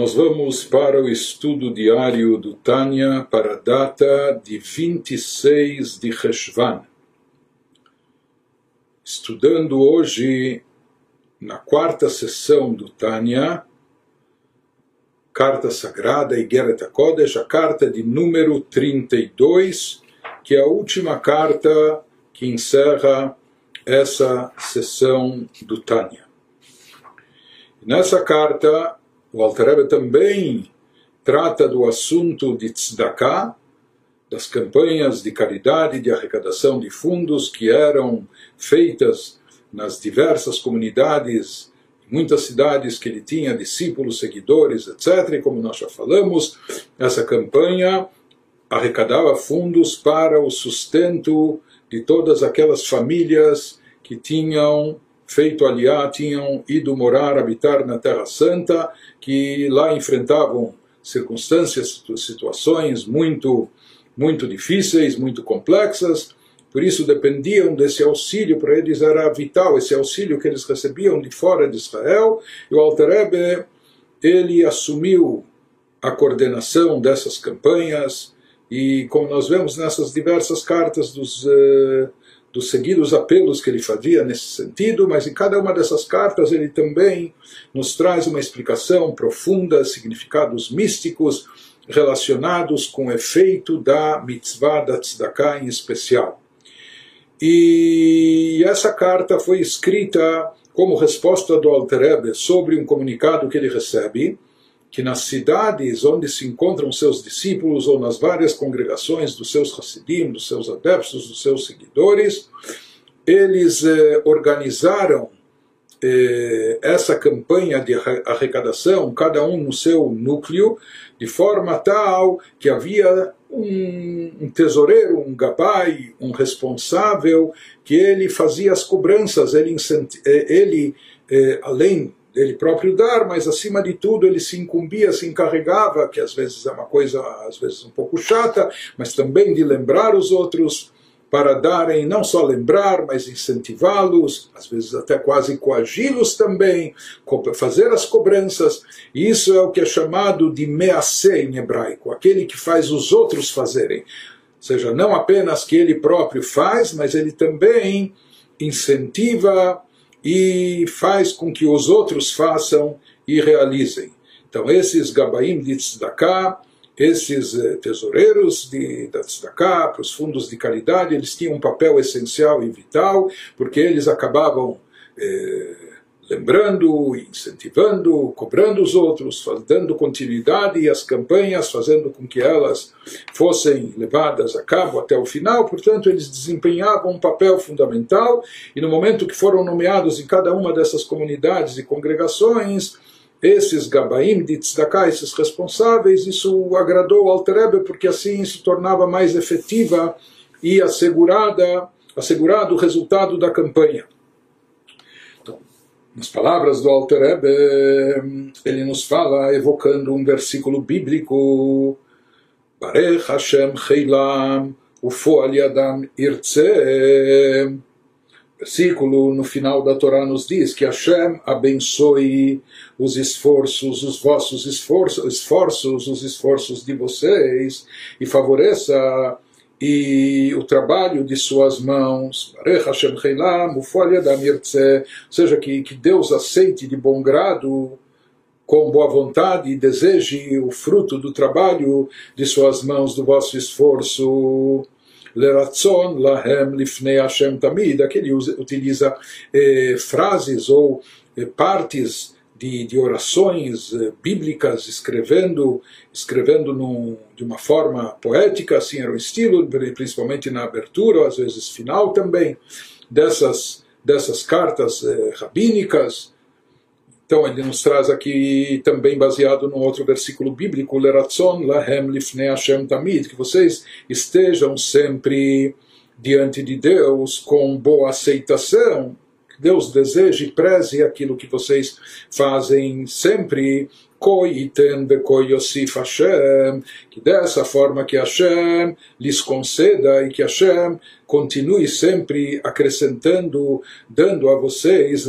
Nós vamos para o estudo diário do Tânia para a data de 26 de Reshvan. Estudando hoje na quarta sessão do Tânia, Carta Sagrada Igeret Kodesh, a carta de número 32, que é a última carta que encerra essa sessão do Tânia. Nessa carta, o Alter também trata do assunto de tzedakah, das campanhas de caridade, de arrecadação de fundos que eram feitas nas diversas comunidades, muitas cidades que ele tinha discípulos, seguidores, etc. E como nós já falamos, essa campanha arrecadava fundos para o sustento de todas aquelas famílias que tinham feito aliá, tinham ido morar, habitar na Terra Santa, que lá enfrentavam circunstâncias, situações muito, muito difíceis, muito complexas, por isso dependiam desse auxílio, para eles era vital esse auxílio que eles recebiam de fora de Israel, e o Alter Rebbe, ele assumiu a coordenação dessas campanhas, e como nós vemos nessas diversas cartas dos... Uh, dos seguidos apelos que ele fazia nesse sentido, mas em cada uma dessas cartas ele também nos traz uma explicação profunda, significados místicos relacionados com o efeito da mitzvah da tzedakah em especial. E essa carta foi escrita como resposta do Alter Rebbe sobre um comunicado que ele recebe, que nas cidades onde se encontram seus discípulos ou nas várias congregações dos seus Hassidim, dos seus adeptos, dos seus seguidores, eles eh, organizaram eh, essa campanha de arrecadação, cada um no seu núcleo, de forma tal que havia um, um tesoureiro, um gabai, um responsável, que ele fazia as cobranças, ele, eh, ele eh, além ele próprio dar, mas acima de tudo ele se incumbia, se encarregava, que às vezes é uma coisa, às vezes um pouco chata, mas também de lembrar os outros para darem, não só lembrar, mas incentivá-los, às vezes até quase coagi-los também, fazer as cobranças. E isso é o que é chamado de mease em hebraico, aquele que faz os outros fazerem. Ou seja, não apenas que ele próprio faz, mas ele também incentiva e faz com que os outros façam e realizem. Então, esses Gabaim de Tzedakah, esses eh, tesoureiros de, da Tzedakah, para os fundos de caridade, eles tinham um papel essencial e vital, porque eles acabavam eh, lembrando, incentivando, cobrando os outros, dando continuidade às campanhas, fazendo com que elas fossem levadas a cabo até o final. Portanto, eles desempenhavam um papel fundamental e no momento que foram nomeados em cada uma dessas comunidades e congregações, esses Gabaim de Tzedakah, esses responsáveis, isso agradou ao Alter porque assim se tornava mais efetiva e assegurada, assegurado o resultado da campanha. Nas palavras do Alter Rebbe, ele nos fala, evocando um versículo bíblico, Barech Hashem Heilam, Ufoal Yadam Irtze. Versículo no final da Torá nos diz que Hashem abençoe os esforços, os vossos esforços, esforços, os esforços de vocês e favoreça e o trabalho de suas mãos, ou seja, que, que Deus aceite de bom grado, com boa vontade, e deseje o fruto do trabalho de suas mãos, do vosso esforço. Leratzon lahem lifnei Hashem tamid, que ele utiliza eh, frases ou eh, partes de, de orações eh, bíblicas, escrevendo, escrevendo num, de uma forma poética, assim era o estilo, principalmente na abertura, às vezes final também, dessas, dessas cartas eh, rabínicas. Então ele nos traz aqui também baseado num outro versículo bíblico, Leratzon lahem lifnei Hashem tamid, que vocês estejam sempre diante de Deus com boa aceitação, Deus deseje e preze aquilo que vocês fazem sempre. Que dessa forma que Hashem lhes conceda e que Hashem continue sempre acrescentando, dando a vocês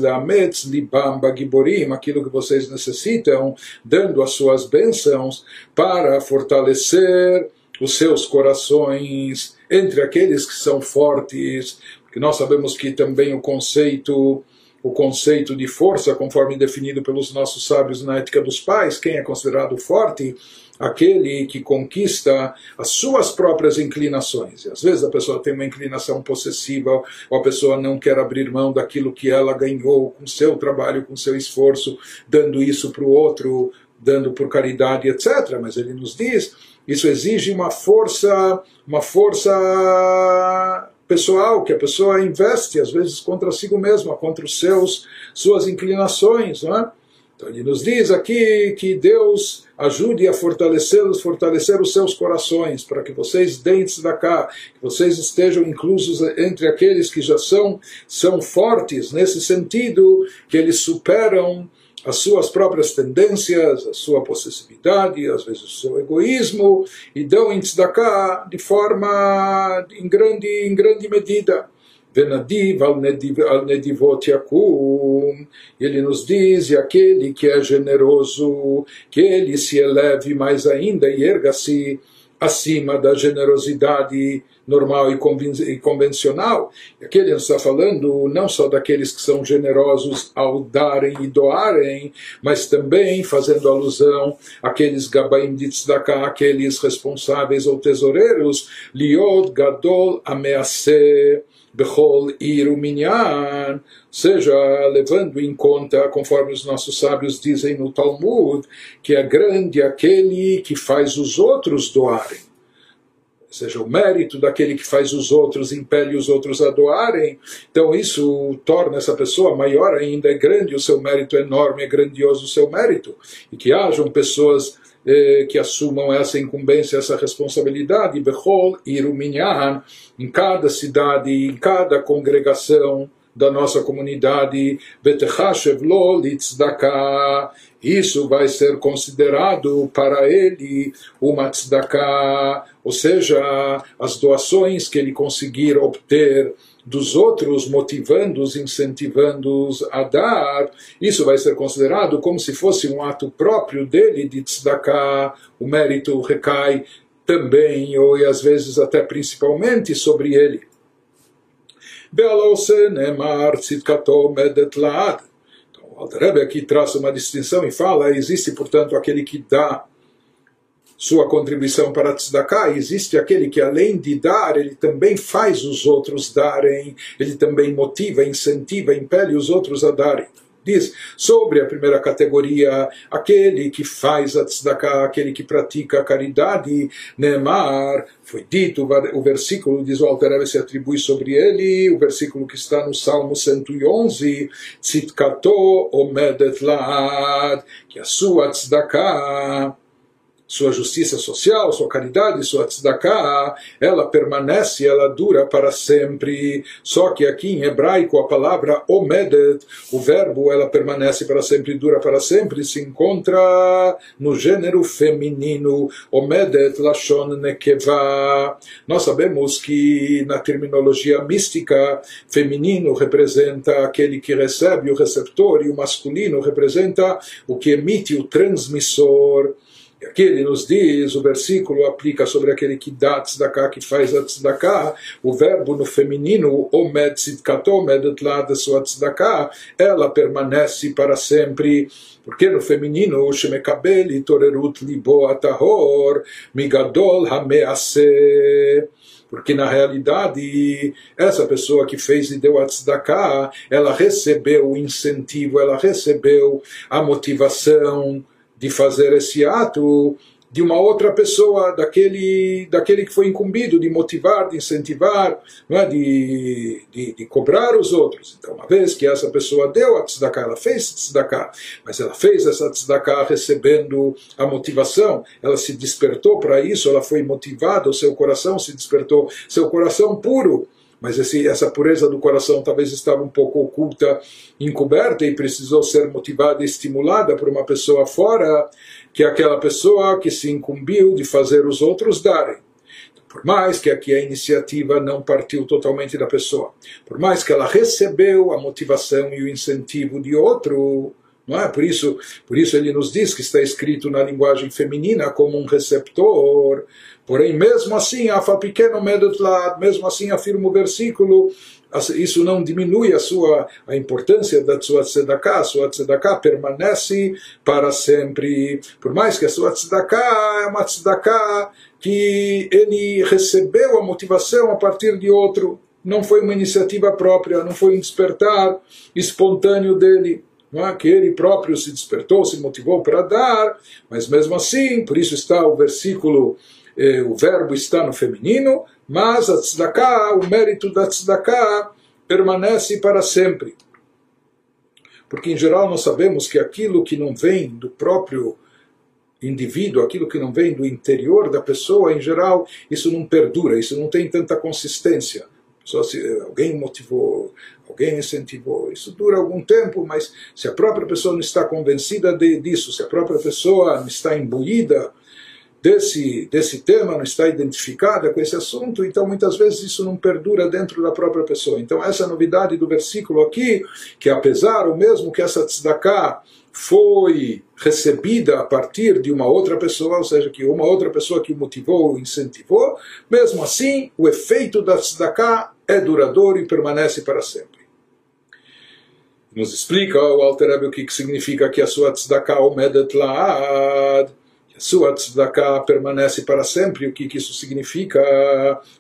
aquilo que vocês necessitam, dando as suas bênçãos para fortalecer os seus corações entre aqueles que são fortes, porque nós sabemos que também o conceito o conceito de força, conforme definido pelos nossos sábios na ética dos pais, quem é considerado forte? Aquele que conquista as suas próprias inclinações. E às vezes a pessoa tem uma inclinação possessiva, ou a pessoa não quer abrir mão daquilo que ela ganhou com seu trabalho, com seu esforço, dando isso para o outro, dando por caridade, etc. Mas ele nos diz, isso exige uma força, uma força pessoal que a pessoa investe às vezes contra si mesma, contra os seus suas inclinações, não é? Então ele nos diz aqui que Deus ajude a fortalecê-los, fortalecer os seus corações, para que vocês dentes da cá, que vocês estejam inclusos entre aqueles que já são são fortes nesse sentido, que eles superam as suas próprias tendências, a sua possessividade, às vezes o seu egoísmo, e dão em tzedakah de forma, em grande, em grande medida. Venadiv al nedivot yakum. Ele nos diz, e aquele que é generoso, que ele se eleve mais ainda e erga-se acima da generosidade normal e convencional. Aqui ele está falando não só daqueles que são generosos ao darem e doarem, mas também fazendo alusão àqueles gabaim de tzedakah, aqueles responsáveis ou tesoureiros, liod gadol amease bechol iruminyan, seja, levando em conta, conforme os nossos sábios dizem no Talmud, que é grande aquele que faz os outros doarem seja, o mérito daquele que faz os outros, impele os outros a doarem. Então isso torna essa pessoa maior ainda, é grande o seu mérito, é enorme, é grandioso o seu mérito. E que hajam pessoas eh, que assumam essa incumbência, essa responsabilidade, Bechol Iruminyan, em cada cidade, em cada congregação, da nossa comunidade, isso vai ser considerado para ele uma tzedakah, ou seja, as doações que ele conseguir obter dos outros, motivando-os, incentivando-os a dar, isso vai ser considerado como se fosse um ato próprio dele de tzedakah, o mérito recai também, ou e às vezes até principalmente sobre ele. Então, o Alter aqui traça uma distinção e fala: existe, portanto, aquele que dá sua contribuição para tzedakah, existe aquele que além de dar, ele também faz os outros darem, ele também motiva, incentiva, impele os outros a darem. Diz sobre a primeira categoria, aquele que faz a tzedakah, aquele que pratica a caridade, Neemar, foi dito, o versículo diz o Alter se atribui sobre ele, o versículo que está no Salmo 111, Tzitkato omedet laad, que a sua tzedakah sua justiça social, sua caridade, sua tzedakah, ela permanece, ela dura para sempre. Só que aqui em hebraico a palavra omedet, o verbo ela permanece para sempre, dura para sempre, se encontra no gênero feminino, omedet lashon nekeva. Nós sabemos que na terminologia mística, feminino representa aquele que recebe o receptor e o masculino representa o que emite o transmissor. E aqui ele nos diz, o versículo aplica sobre aquele que dá tzedakah, que faz a tzedakah, o verbo no feminino, omed tzidkato, omed lá da sua tzedakah, ela permanece para sempre. Porque no feminino, shemekabel torerut libo atahor, migadol hamease porque na realidade essa pessoa que fez e deu a tzedakah, ela recebeu o incentivo, ela recebeu a motivação de fazer esse ato de uma outra pessoa, daquele, daquele que foi incumbido de motivar, de incentivar, é? de, de, de, cobrar os outros. Então, uma vez que essa pessoa deu a tzedakah, ela fez tzedakah, mas ela fez essa tzedakah recebendo a motivação, ela se despertou para isso, ela foi motivada, o seu coração se despertou, seu coração puro, mas esse, essa pureza do coração talvez estava um pouco oculta, encoberta e precisou ser motivada e estimulada por uma pessoa fora, que é aquela pessoa que se incumbiu de fazer os outros darem. Por mais que aqui a iniciativa não partiu totalmente da pessoa, por mais que ela recebeu a motivação e o incentivo de outro, não é? Por isso, por isso ele nos diz que está escrito na linguagem feminina como um receptor. Porém, mesmo assim, afa pequeno medotlat, mesmo assim afirma o versículo, isso não diminui a sua a importância da sua tzedakah, a sua tzedakah permanece para sempre. Por mais que a sua tzedakah é uma tzedakah que ele recebeu a motivação a partir de outro, não foi uma iniciativa própria, não foi um despertar espontâneo dele é? que ele próprio se despertou, se motivou para dar, mas mesmo assim, por isso está o versículo, eh, o verbo está no feminino, mas a tzedakah, o mérito da tzedakah permanece para sempre. Porque em geral nós sabemos que aquilo que não vem do próprio indivíduo, aquilo que não vem do interior da pessoa, em geral, isso não perdura, isso não tem tanta consistência. Só se alguém motivou, alguém incentivou. Isso dura algum tempo, mas se a própria pessoa não está convencida de, disso, se a própria pessoa não está imbuída desse, desse tema, não está identificada com esse assunto, então muitas vezes isso não perdura dentro da própria pessoa. Então essa novidade do versículo aqui, que apesar o mesmo que essa tzedakah foi recebida a partir de uma outra pessoa, ou seja, que uma outra pessoa que o motivou, incentivou, mesmo assim, o efeito da tzedakah é duradouro e permanece para sempre. Nos explica o Alter Rebbe o que significa que a sua tzedakah omedet laad, sua tzedakah permanece para sempre. O que, que isso significa?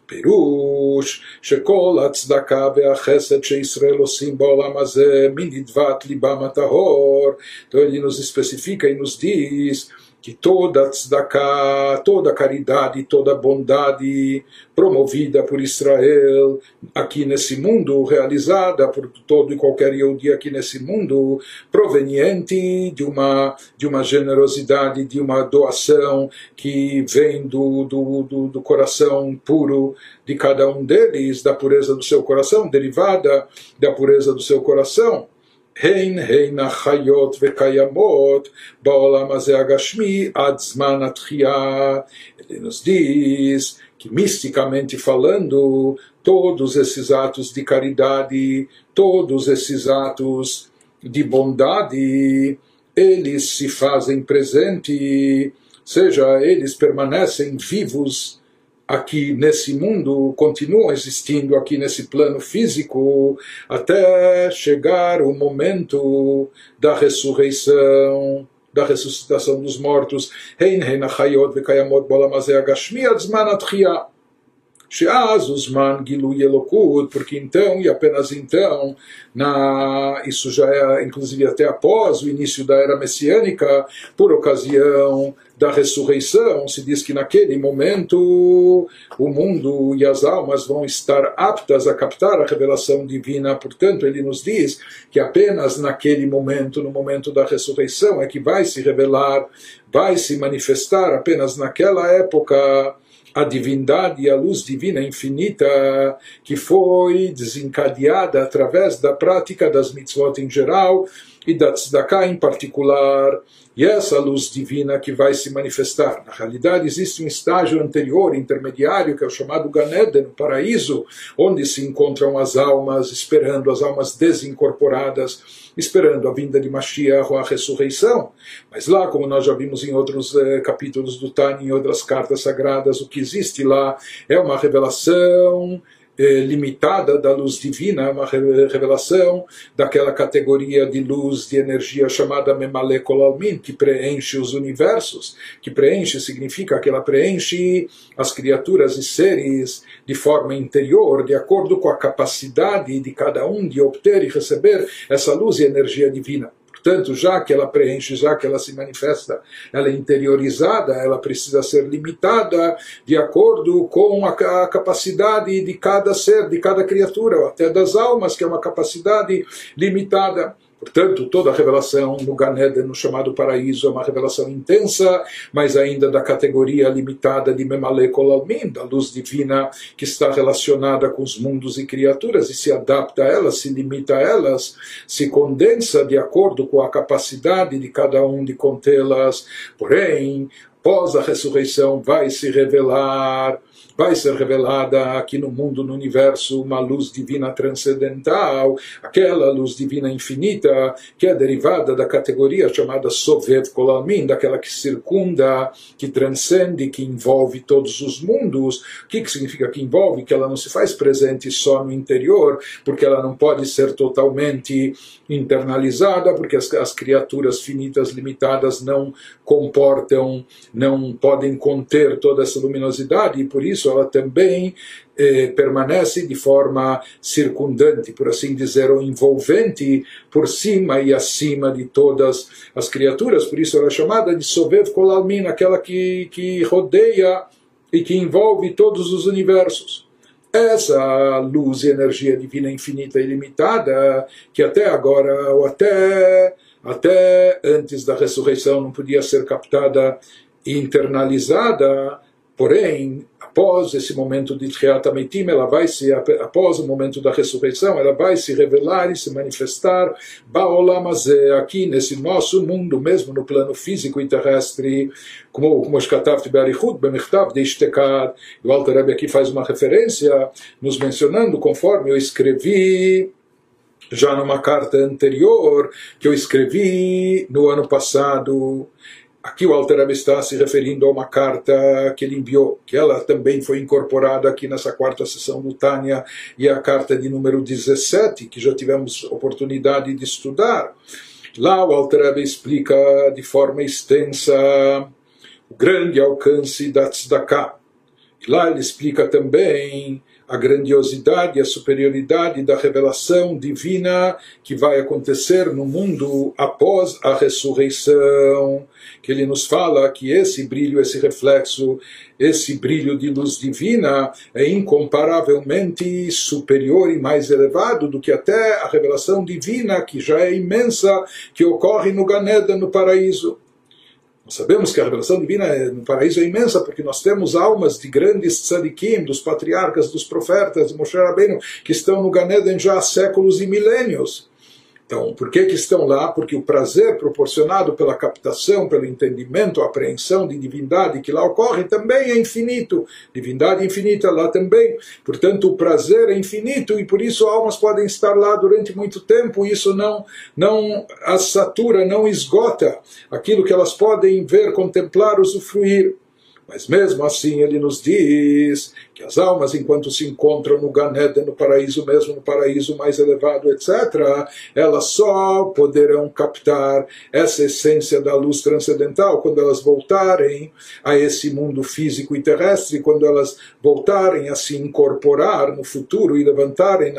Perush, shekol tzedakah ve'achesed she'Israel osim ba'olam hazeh minidvat libam atahor. Então ele nos especifica e nos diz que toda tzedakah, toda caridade, toda bondade promovida por Israel aqui nesse mundo, realizada por todo e qualquer Yehudi aqui nesse mundo, proveniente de uma, de uma generosidade, de uma doação que vem do, do, do, do coração puro de cada um deles, da pureza do seu coração, derivada da pureza do seu coração. הן הן החיות וקיימות בעולם הזה הגשמי עד זמן התחייה. Ele nos diz que misticamente falando, todos esses atos de caridade, todos esses atos de bondade, eles se fazem presente, seja, eles permanecem vivos aqui nesse mundo continuam existindo aqui nesse plano físico até chegar o momento da ressurreição da ressuscitação dos mortos. Hein hein achayot vekayamot agashmi Sheazuzman Gilui porque então e apenas então, na, isso já é inclusive até após o início da era messiânica, por ocasião da ressurreição, se diz que naquele momento o mundo e as almas vão estar aptas a captar a revelação divina. Portanto, ele nos diz que apenas naquele momento, no momento da ressurreição, é que vai se revelar, vai se manifestar apenas naquela época a divindade e a luz divina infinita que foi desencadeada através da prática das mitzvot em geral e da tzedakah em particular, e essa luz divina que vai se manifestar. Na realidade, existe um estágio anterior, intermediário, que é o chamado Ganeden, paraíso, onde se encontram as almas, esperando as almas desincorporadas, esperando a vinda de Mashiach a ressurreição. Mas lá, como nós já vimos em outros eh, capítulos do Tani, em outras cartas sagradas, o que existe lá é uma revelação limitada da luz divina, é uma revelação daquela categoria de luz, de energia chamada Memalekolalmin, que preenche os universos, que preenche significa que ela preenche as criaturas e seres de forma interior, de acordo com a capacidade de cada um de obter e receber essa luz e energia divina. Portanto, já que ela preenche, já que ela se manifesta, ela é interiorizada, ela precisa ser limitada de acordo com a, capacidade de cada ser, de cada criatura, ou até das almas, que é uma capacidade limitada. Portanto, toda a revelação no Ganeden, no chamado paraíso, é uma revelação intensa, mas ainda da categoria limitada de Memale da luz divina que está relacionada com os mundos e criaturas e se adapta a elas, se limita a elas, se condensa de acordo com a capacidade de cada um de contê-las. Porém, após a ressurreição, vai se revelar vai ser revelada aqui no mundo, no universo, uma luz divina transcendental, aquela luz divina infinita, que é derivada da categoria chamada Sovet Kolalmin, daquela que circunda, que transcende, que envolve todos os mundos. O que, que significa que envolve? Que ela não se faz presente só no interior, porque ela não pode ser totalmente internalizada, porque as, as criaturas finitas, limitadas, não comportam, não podem conter toda essa luminosidade, e por isso ela também eh, permanece de forma circundante, por assim dizer, ou envolvente por cima e acima de todas as criaturas. Por isso ela é chamada de Sovev Kolalmin, aquela que, que rodeia e que envolve todos os universos essa luz e energia divina infinita e ilimitada, que até agora, ou até, até antes da ressurreição, não podia ser captada internalizada, porém, após esse momento de Tchiat ela vai se, após o momento da ressurreição, ela vai se revelar e se manifestar Baolam aqui nesse nosso mundo, mesmo no plano físico e terrestre, como como Shkatav Berichut, Bemichtav de Ishtekad. O Alter Rebbe aqui faz uma referência, nos mencionando, conforme eu escrevi já numa carta anterior, que eu escrevi no ano passado, Aqui o Alter está se referindo a uma carta que ele enviou, que ela também foi incorporada aqui nessa quarta sessão no Tânia, e a carta de número 17, que já tivemos oportunidade de estudar. Lá o Alter explica de forma extensa o grande alcance da Tzedakah. Lá ele explica também a grandiosidade, a superioridade da revelação divina que vai acontecer no mundo após a ressurreição. Que ele nos fala que esse brilho, esse reflexo, esse brilho de luz divina é incomparavelmente superior e mais elevado do que até a revelação divina, que já é imensa, que ocorre no Ganeda, no paraíso. Sabemos que a revelação divina no paraíso é imensa, porque nós temos almas de grandes tzadikim, dos patriarcas, dos profetas, de Moshe Rabbeinu, que estão no Ganeden já há séculos e milênios. Então, por que, que estão lá? Porque o prazer proporcionado pela captação, pelo entendimento, apreensão de divindade que lá ocorre também é infinito. Divindade infinita lá também. Portanto, o prazer é infinito e por isso almas podem estar lá durante muito tempo. Isso não, não as satura, não esgota aquilo que elas podem ver, contemplar, usufruir. Mas mesmo assim ele nos diz que as almas, enquanto se encontram no Ganeda, no paraíso mesmo, no paraíso mais elevado, etc., elas só poderão captar essa essência da luz transcendental quando elas voltarem a esse mundo físico e terrestre, quando elas voltarem a se incorporar no futuro e levantarem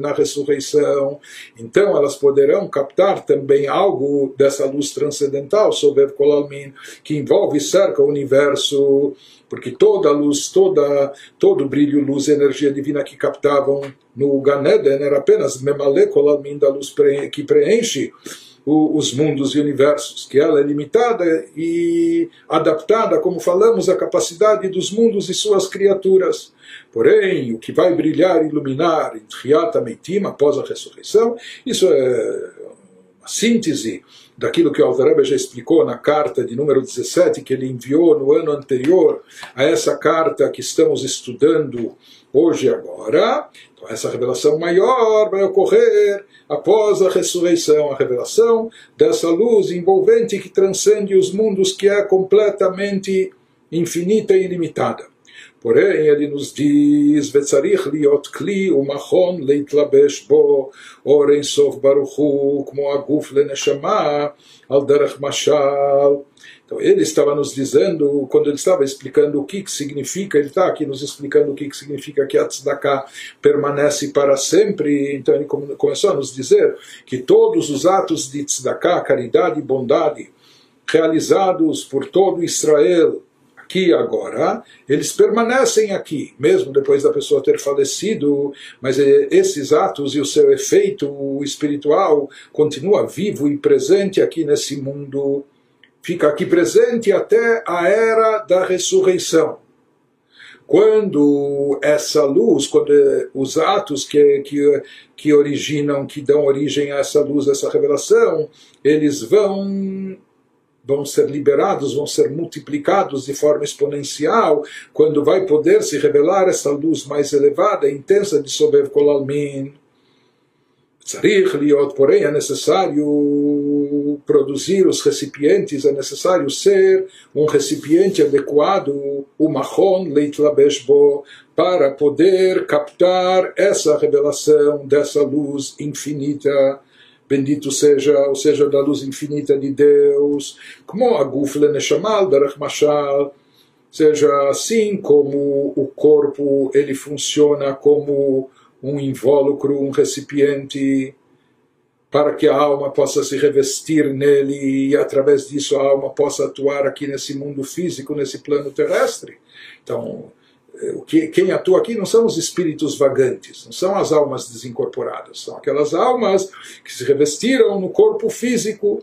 na ressurreição. Então elas poderão captar também algo dessa luz transcendental, sobre Kolalmin, que envolve e cerca o universo porque toda a luz, toda, todo o brilho, luz e energia divina que captavam no Ganeden era apenas Memalekolalmin da luz que preenche os mundos e universos, que ela é limitada e adaptada, como falamos, à capacidade dos mundos e suas criaturas. Porém, o que vai brilhar e iluminar em Triata Meitim, após a ressurreição, isso é síntese daquilo que o Altareba já explicou na carta de número 17 que ele enviou no ano anterior a essa carta que estamos estudando hoje e agora. Então, essa revelação maior vai ocorrer após a ressurreição, a revelação dessa luz envolvente que transcende os mundos, que é completamente infinita e ilimitada. Porém, ele nos diz: Vetzarich liot kli umachon leitlabesh bo, oren sof baruchu, como aguf leneshama, al derech. Então, ele estava nos dizendo, quando ele estava explicando o que, que significa, ele está aqui nos explicando o que, que significa que a tzedakah permanece para sempre. Então, ele começou a nos dizer que todos os atos de tzedakah, caridade e bondade, realizados por todo Israel, Aqui agora, eles permanecem aqui, mesmo depois da pessoa ter falecido, mas eh, esses atos e o seu efeito espiritual continua vivo e presente aqui nesse mundo. Fica aqui presente até a era da ressurreição quando essa luz, quando eh, os atos que, que, que originam, que dão origem a essa luz, a essa revelação, eles vão vão ser liberados, vão ser multiplicados de forma exponencial, quando vai poder se revelar essa luz mais elevada, intensa de Sobev Kolalmin. Tzarich liot, porém, é necessário produzir os recipientes, é necessário ser um recipiente adequado, o mahon leitlabeshbo, para poder captar essa revelação dessa luz infinita. Bendito seja, ou seja, da luz infinita de Deus, como a gufle neshamal berach mashal, seja assim como o corpo ele funciona como um invólucro, um recipiente, para que a alma possa se revestir nele e através disso a alma possa atuar aqui nesse mundo físico, nesse plano terrestre. Então, quem atua aqui não são os espíritos vagantes, não são as almas desincorporadas, são aquelas almas que se revestiram no corpo físico,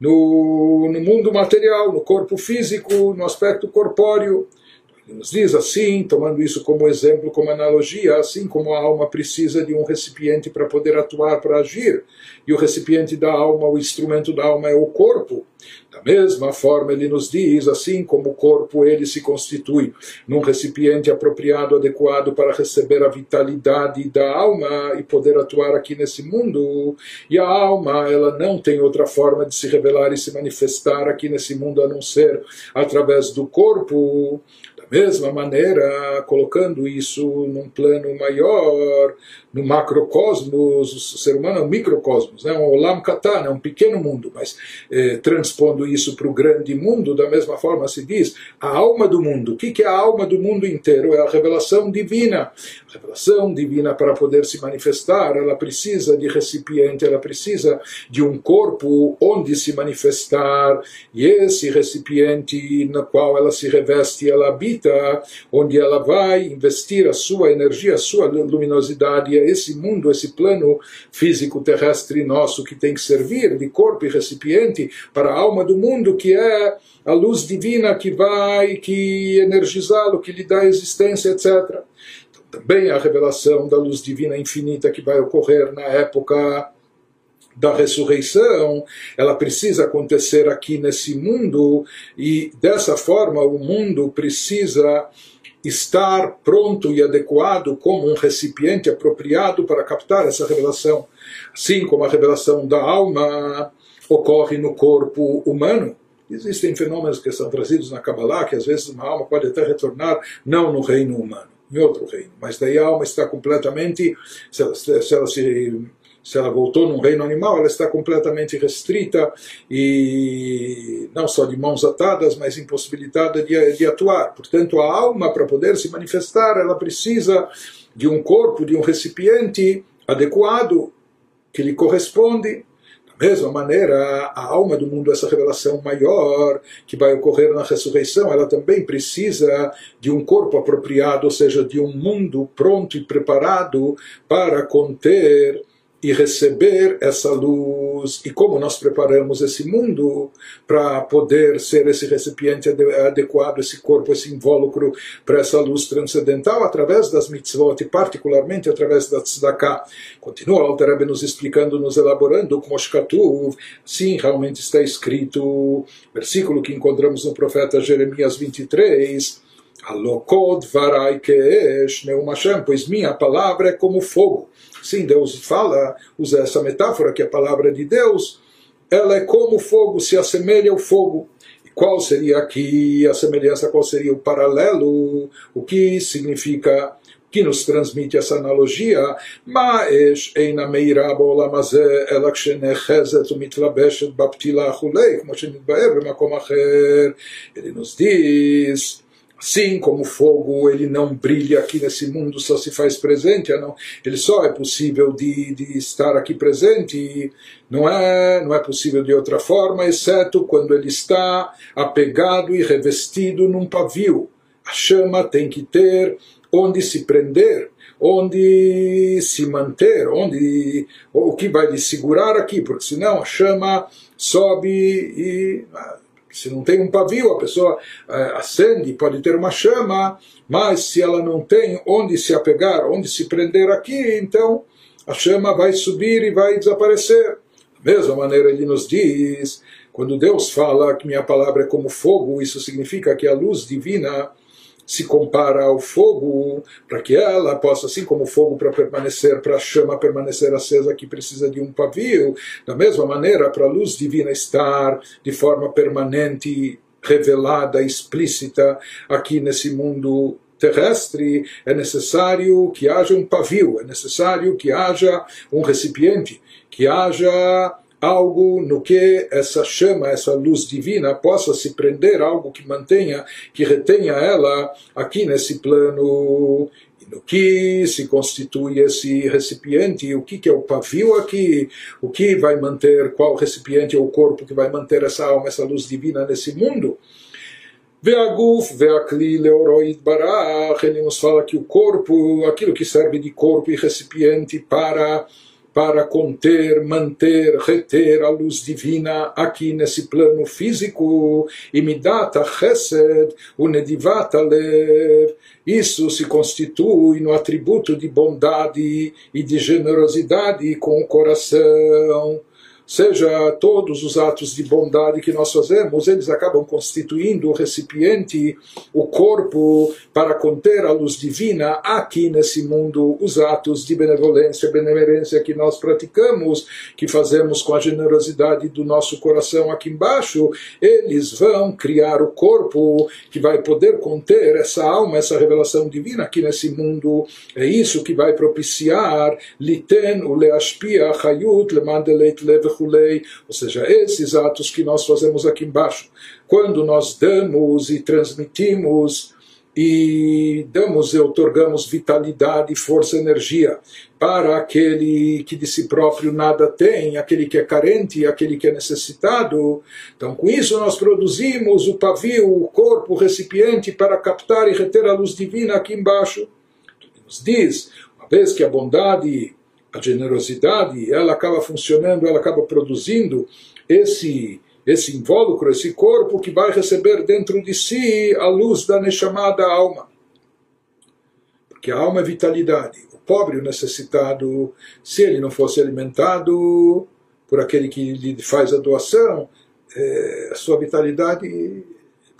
no, no mundo material, no corpo físico, no aspecto corpóreo nos diz assim, tomando isso como exemplo, como analogia, assim como a alma precisa de um recipiente para poder atuar, para agir, e o recipiente da alma, o instrumento da alma é o corpo. Da mesma forma, ele nos diz, assim como o corpo ele se constitui num recipiente apropriado, adequado para receber a vitalidade da alma e poder atuar aqui nesse mundo, e a alma ela não tem outra forma de se revelar e se manifestar aqui nesse mundo a não ser através do corpo mesma maneira, colocando isso num plano maior, no macrocosmos, o ser humano é um microcosmos, né? um olam katan, é um pequeno mundo, mas eh, transpondo isso para o grande mundo, da mesma forma se diz, a alma do mundo. O que, que é a alma do mundo inteiro? É a revelação divina. A revelação divina, para poder se manifestar, ela precisa de recipiente, ela precisa de um corpo onde se manifestar, e esse recipiente no qual ela se reveste, ela habita, onde ela vai investir a sua energia, a sua luminosidade, é esse mundo, esse plano físico terrestre nosso que tem que servir de corpo e recipiente para a alma do mundo, que é a luz divina que vai, que energizá-lo, que lhe dá existência, etc. Então, também a revelação da luz divina infinita que vai ocorrer na época da ressurreição, ela precisa acontecer aqui nesse mundo e dessa forma o mundo precisa estar pronto e adequado como um recipiente apropriado para captar essa revelação, assim como a revelação da alma ocorre no corpo humano. Existem fenômenos que são trazidos na Kabbalah, que às vezes uma alma pode até retornar não no reino humano, em outro reino, mas daí a alma está completamente, se ela, se se ela voltou num reino animal, ela está completamente restrita e não só de mãos atadas, mas impossibilitada de, de atuar. Portanto, a alma, para poder se manifestar, ela precisa de um corpo, de um recipiente adequado que lhe corresponde. Da mesma maneira, a alma do mundo, essa revelação maior que vai ocorrer na ressurreição, ela também precisa de um corpo apropriado, ou seja, de um mundo pronto e preparado para conter e receber essa luz e como nós preparamos esse mundo para poder ser esse recipiente adequado, esse corpo, esse invólucro para essa luz transcendental através das mitzvot e particularmente através da tzedakah. Continua o Alter nos explicando, nos elaborando como Shkatuv, sim, realmente está escrito, versículo que encontramos no profeta Jeremias 23, Alokod varai keesh neum Hashem, pois minha palavra é como fogo. Sim, Deus fala, usa essa metáfora que a palavra de Deus, ela é como fogo, se assemelha ao fogo. E qual seria aqui a semelhança, qual seria o paralelo, o que significa que nos transmite essa analogia, mas eina meira בעולם הזה, אלא כשנאחזת ומתלבשת בפתילה וכולי, כמו שנתבהר במקום אחר. Ele nos diz Assim como fogo ele não brilha aqui nesse mundo, só se faz presente, não, ele só é possível de, de estar aqui presente, não é, não é possível de outra forma, exceto quando ele está apegado e revestido num pavio. A chama tem que ter onde se prender, onde se manter, onde o que vai lhe segurar aqui, porque senão a chama sobe e se não tem um pavio, a pessoa uh, acende, pode ter uma chama, mas se ela não tem onde se apegar, onde se prender aqui, então a chama vai subir e vai desaparecer. Da mesma maneira, ele nos diz, quando Deus fala que minha palavra é como fogo, isso significa que a luz divina se compara ao fogo, para que ela possa, assim como o fogo para permanecer, para a chama permanecer acesa, que precisa de um pavio, da mesma maneira, para a luz divina estar de forma permanente, revelada, explícita aqui nesse mundo terrestre, é necessário que haja um pavio, é necessário que haja um recipiente, que haja algo no que essa chama, essa luz divina possa se prender, algo que mantenha, que retenha ela aqui nesse plano e no que se constitui esse recipiente, o que, que é o pavio aqui, o que vai manter, qual recipiente é o corpo que vai manter essa alma, essa luz divina nesse mundo. Veaguf, veakli leoroid barach, ele nos fala que o corpo, aquilo que serve de corpo e recipiente para para conter, manter, reter a luz divina aqui nesse plano físico. E midata chesed, unedivata lev. Isso se constitui no atributo de bondade e de generosidade com o coração seja todos os atos de bondade que nós fazemos, eles acabam constituindo o recipiente, o corpo, para conter a luz divina aqui nesse mundo, os atos de benevolência, benemerência que nós praticamos, que fazemos com a generosidade do nosso coração aqui embaixo, eles vão criar o corpo que vai poder conter essa alma, essa revelação divina aqui nesse mundo. É isso que vai propiciar liten lev ou seja, esses atos que nós fazemos aqui embaixo, quando nós damos e transmitimos e damos e otorgamos vitalidade, força, energia para aquele que de si próprio nada tem, aquele que é carente, aquele que é necessitado. Então, com isso, nós produzimos o pavio, o corpo, o recipiente para captar e reter a luz divina aqui embaixo. Nos diz, uma vez que a bondade a generosidade, ela acaba funcionando, ela acaba produzindo esse esse invólucro, esse corpo que vai receber dentro de si a luz da chamada alma. Porque a alma é vitalidade. O pobre, o necessitado, se ele não fosse alimentado por aquele que lhe faz a doação, é, a sua vitalidade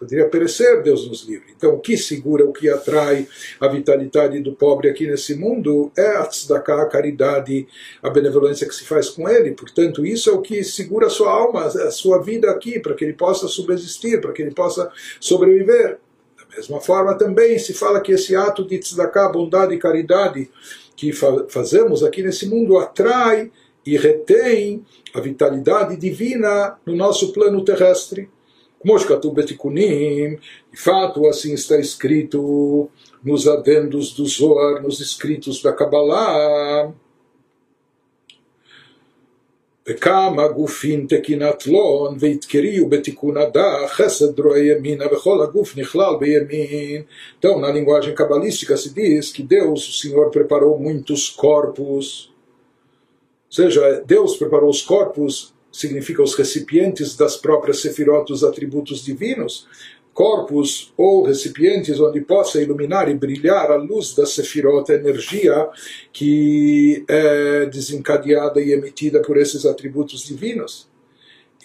poderia perecer, Deus nos livre. Então, o que segura, o que atrai a vitalidade do pobre aqui nesse mundo é a tzedakah, a caridade, a benevolência que se faz com ele. Portanto, isso é o que segura a sua alma, a sua vida aqui, para que ele possa subsistir, para que ele possa sobreviver. Da mesma forma, também se fala que esse ato de tzedakah, bondade e caridade que fa fazemos aqui nesse mundo atrai e retém a vitalidade divina no nosso plano terrestre. כמו שכתוב בתיקונים, de fato assim está escrito nos adendos do Zohar, nos escritos da Kabbalah. וכמה גופים תקינת לון והתקריו בתיקון הדח חסד רואה ימינה וכל הגוף נכלל בימין. Então, na linguagem cabalística se diz que Deus, o Senhor, preparou muitos corpos. Ou seja, Deus preparou os corpos significa os recipientes das próprias sefirot, os atributos divinos, corpos ou recipientes onde possa iluminar e brilhar a luz da sefirot, a energia que é desencadeada e emitida por esses atributos divinos.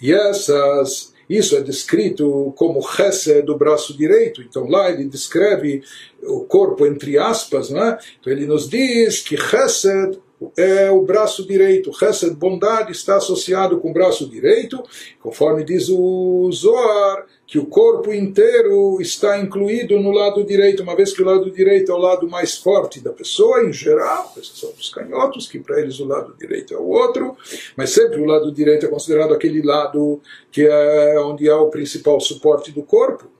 E essas isso é descrito como Hesed do braço direito. Então lá ele descreve o corpo entre aspas, não é? Então ele nos diz que Hesed é o braço direito. Chesed, bondade, está associado com o braço direito, conforme diz o Zohar, que o corpo inteiro está incluído no lado direito, uma vez que o lado direito é o lado mais forte da pessoa, em geral, exceção dos canhotos, que para eles o lado direito é o outro, mas sempre o lado direito é considerado aquele lado que é onde há o principal suporte do corpo.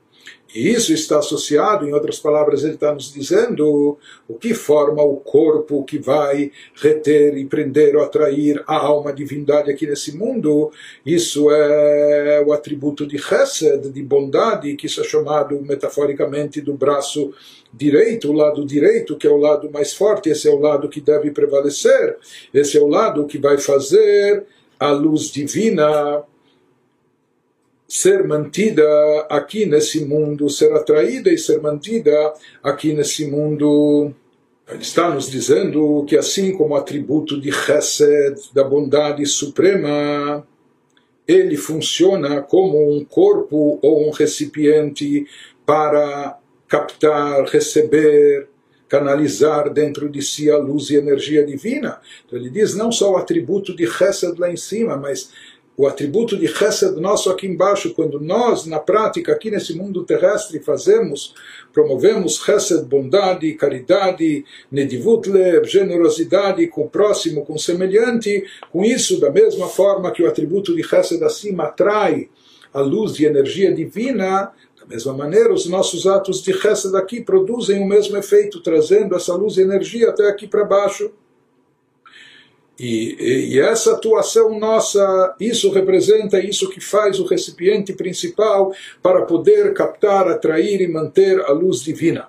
E isso está associado, em outras palavras, ele está nos dizendo o que forma o corpo que vai reter e prender ou atrair a alma, a divindade aqui nesse mundo. Isso é o atributo de Chesed, de bondade, que isso é chamado metaforicamente do braço direito, o lado direito, que é o lado mais forte, esse é o lado que deve prevalecer, esse é o lado que vai fazer a luz divina ser mantida aqui nesse mundo, ser atraída e ser mantida aqui nesse mundo. Ele está nos dizendo que assim como atributo de Chesed, da bondade suprema, ele funciona como um corpo ou um recipiente para captar, receber, canalizar dentro de si a luz e energia divina. Então ele diz não só o atributo de Chesed lá em cima, mas o atributo de Chesed nosso aqui embaixo, quando nós, na prática, aqui nesse mundo terrestre, fazemos, promovemos Chesed, bondade, caridade, Nedivut Lev, generosidade com o próximo, com o semelhante, com isso, da mesma forma que o atributo de Chesed acima atrai a luz e energia divina, da mesma maneira, os nossos atos de Chesed aqui produzem o mesmo efeito, trazendo essa luz e energia até aqui para baixo. E, e, essa atuação nossa, isso representa isso que faz o recipiente principal para poder captar, atrair e manter a luz divina.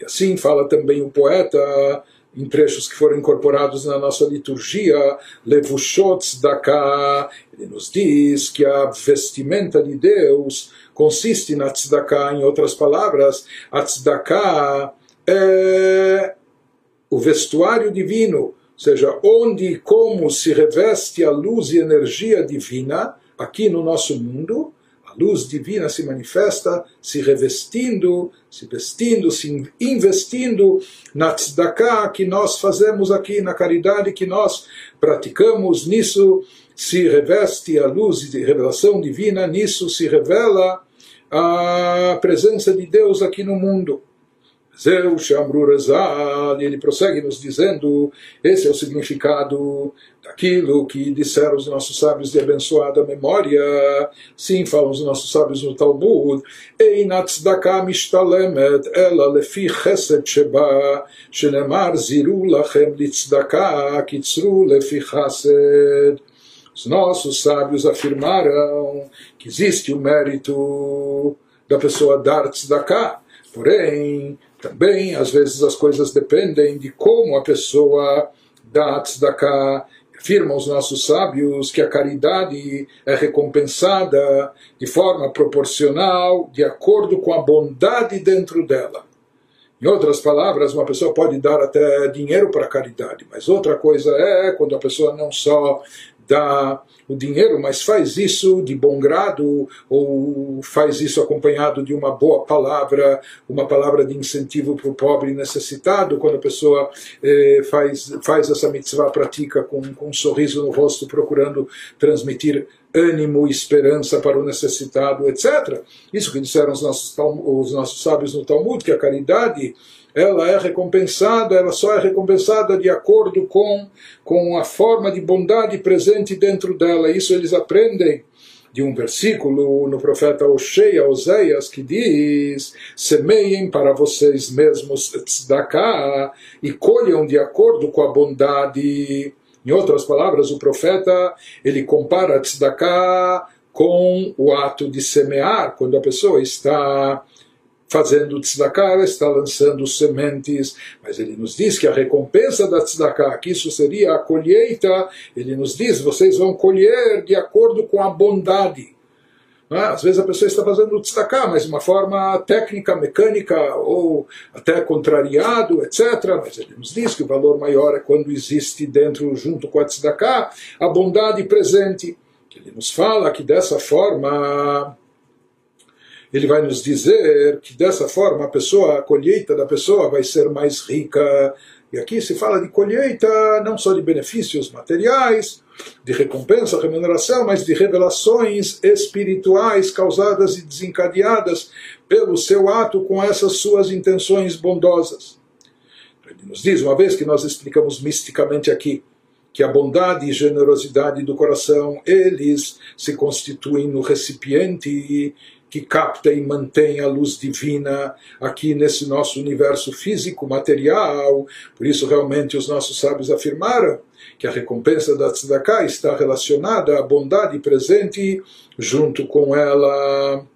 E assim fala também o poeta em trechos que foram incorporados na nossa liturgia, Levushot Tzedakah, ele nos diz que a vestimenta de Deus consiste na tzedakah, em outras palavras, a tzedakah é o vestuário divino, ou seja, onde e como se reveste a luz e energia divina aqui no nosso mundo, a luz divina se manifesta se revestindo, se vestindo, se investindo na tzedakah que nós fazemos aqui, na caridade que nós praticamos, nisso se reveste a luz de revelação divina, nisso se revela a presença de Deus aqui no mundo. Zeu Shamru e ele prossegue nos dizendo: esse é o significado daquilo que disseram os nossos sábios de abençoada memória. Sim, falam os nossos sábios no Talmud: Einat tzedakah mishtalemet ela lefi chesed sheba, shenemar ziru lachem litzedakah, kitzru lefi chesed. Os nossos sábios afirmaram que existe o mérito da pessoa dar tzedakah, porém também, às vezes, as coisas dependem de como a pessoa dá tzedakah. Afirmam os nossos sábios que a caridade é recompensada de forma proporcional, de acordo com a bondade dentro dela. Em outras palavras, uma pessoa pode dar até dinheiro para caridade, mas outra coisa é quando a pessoa não só dá o dinheiro, mas faz isso de bom grado ou faz isso acompanhado de uma boa palavra, uma palavra de incentivo para o pobre necessitado, quando a pessoa eh, faz, faz essa mitzvah, pratica com, com um sorriso no rosto, procurando transmitir ânimo esperança para o necessitado, etc. Isso que disseram os nossos, os nossos sábios no Talmud, que a caridade ela é recompensada, ela só é recompensada de acordo com, com a forma de bondade presente dentro dela. Isso eles aprendem de um versículo no profeta Oshea, Oséias, que diz: semeiem para vocês mesmos tzedakah e colham de acordo com a bondade. Em outras palavras, o profeta ele compara tzedakah com o ato de semear, quando a pessoa está fazendo tzedakah, está lançando sementes, mas ele nos diz que a recompensa da tzedakah, que isso seria a colheita, ele nos diz, vocês vão colher de acordo com a bondade. É? Às vezes a pessoa está fazendo tzedakah, mas de uma forma técnica, mecânica, ou até contrariado, etc. Mas ele nos diz que o valor maior é quando existe dentro, junto com a tzedakah, a bondade presente. Ele nos fala que dessa forma ele vai nos dizer que dessa forma a pessoa, a colheita da pessoa vai ser mais rica. E aqui se fala de colheita não só de benefícios materiais, de recompensa, remuneração, mas de revelações espirituais causadas e desencadeadas pelo seu ato com essas suas intenções bondosas. Ele nos diz, uma vez que nós explicamos misticamente aqui, que a bondade e generosidade do coração, eles se constituem no recipiente que capta e mantém a luz divina aqui nesse nosso universo físico, material. Por isso, realmente, os nossos sábios afirmaram que a recompensa da tzedakah está relacionada à bondade presente junto com ela.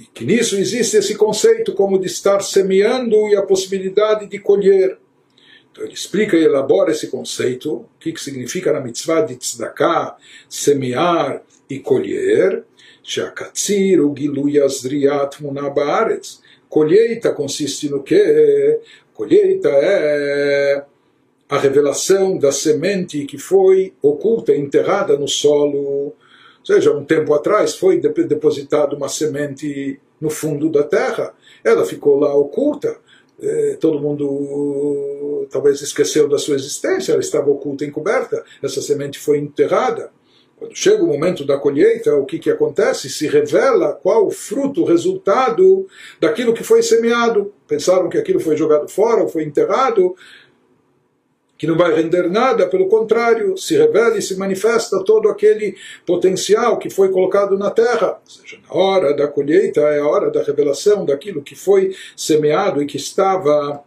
E que nisso existe esse conceito como de estar semeando e a possibilidade de colher. Então ele explica e elabora esse conceito, o que, que significa na mitzvah de tzedakah, semear e colher. Shakatzir, o Giluyazriat Munabaretz. Colheita consiste no quê? Colheita é a revelação da semente que foi oculta, enterrada no solo. Ou seja, um tempo atrás foi depositada uma semente no fundo da terra, ela ficou lá oculta. Todo mundo talvez esqueceu da sua existência, ela estava oculta, encoberta, essa semente foi enterrada. Quando chega o momento da colheita, o que, que acontece? Se revela qual o fruto, o resultado daquilo que foi semeado. Pensaram que aquilo foi jogado fora ou foi enterrado, que não vai render nada, pelo contrário, se revela e se manifesta todo aquele potencial que foi colocado na terra. Ou seja, na hora da colheita é a hora da revelação daquilo que foi semeado e que estava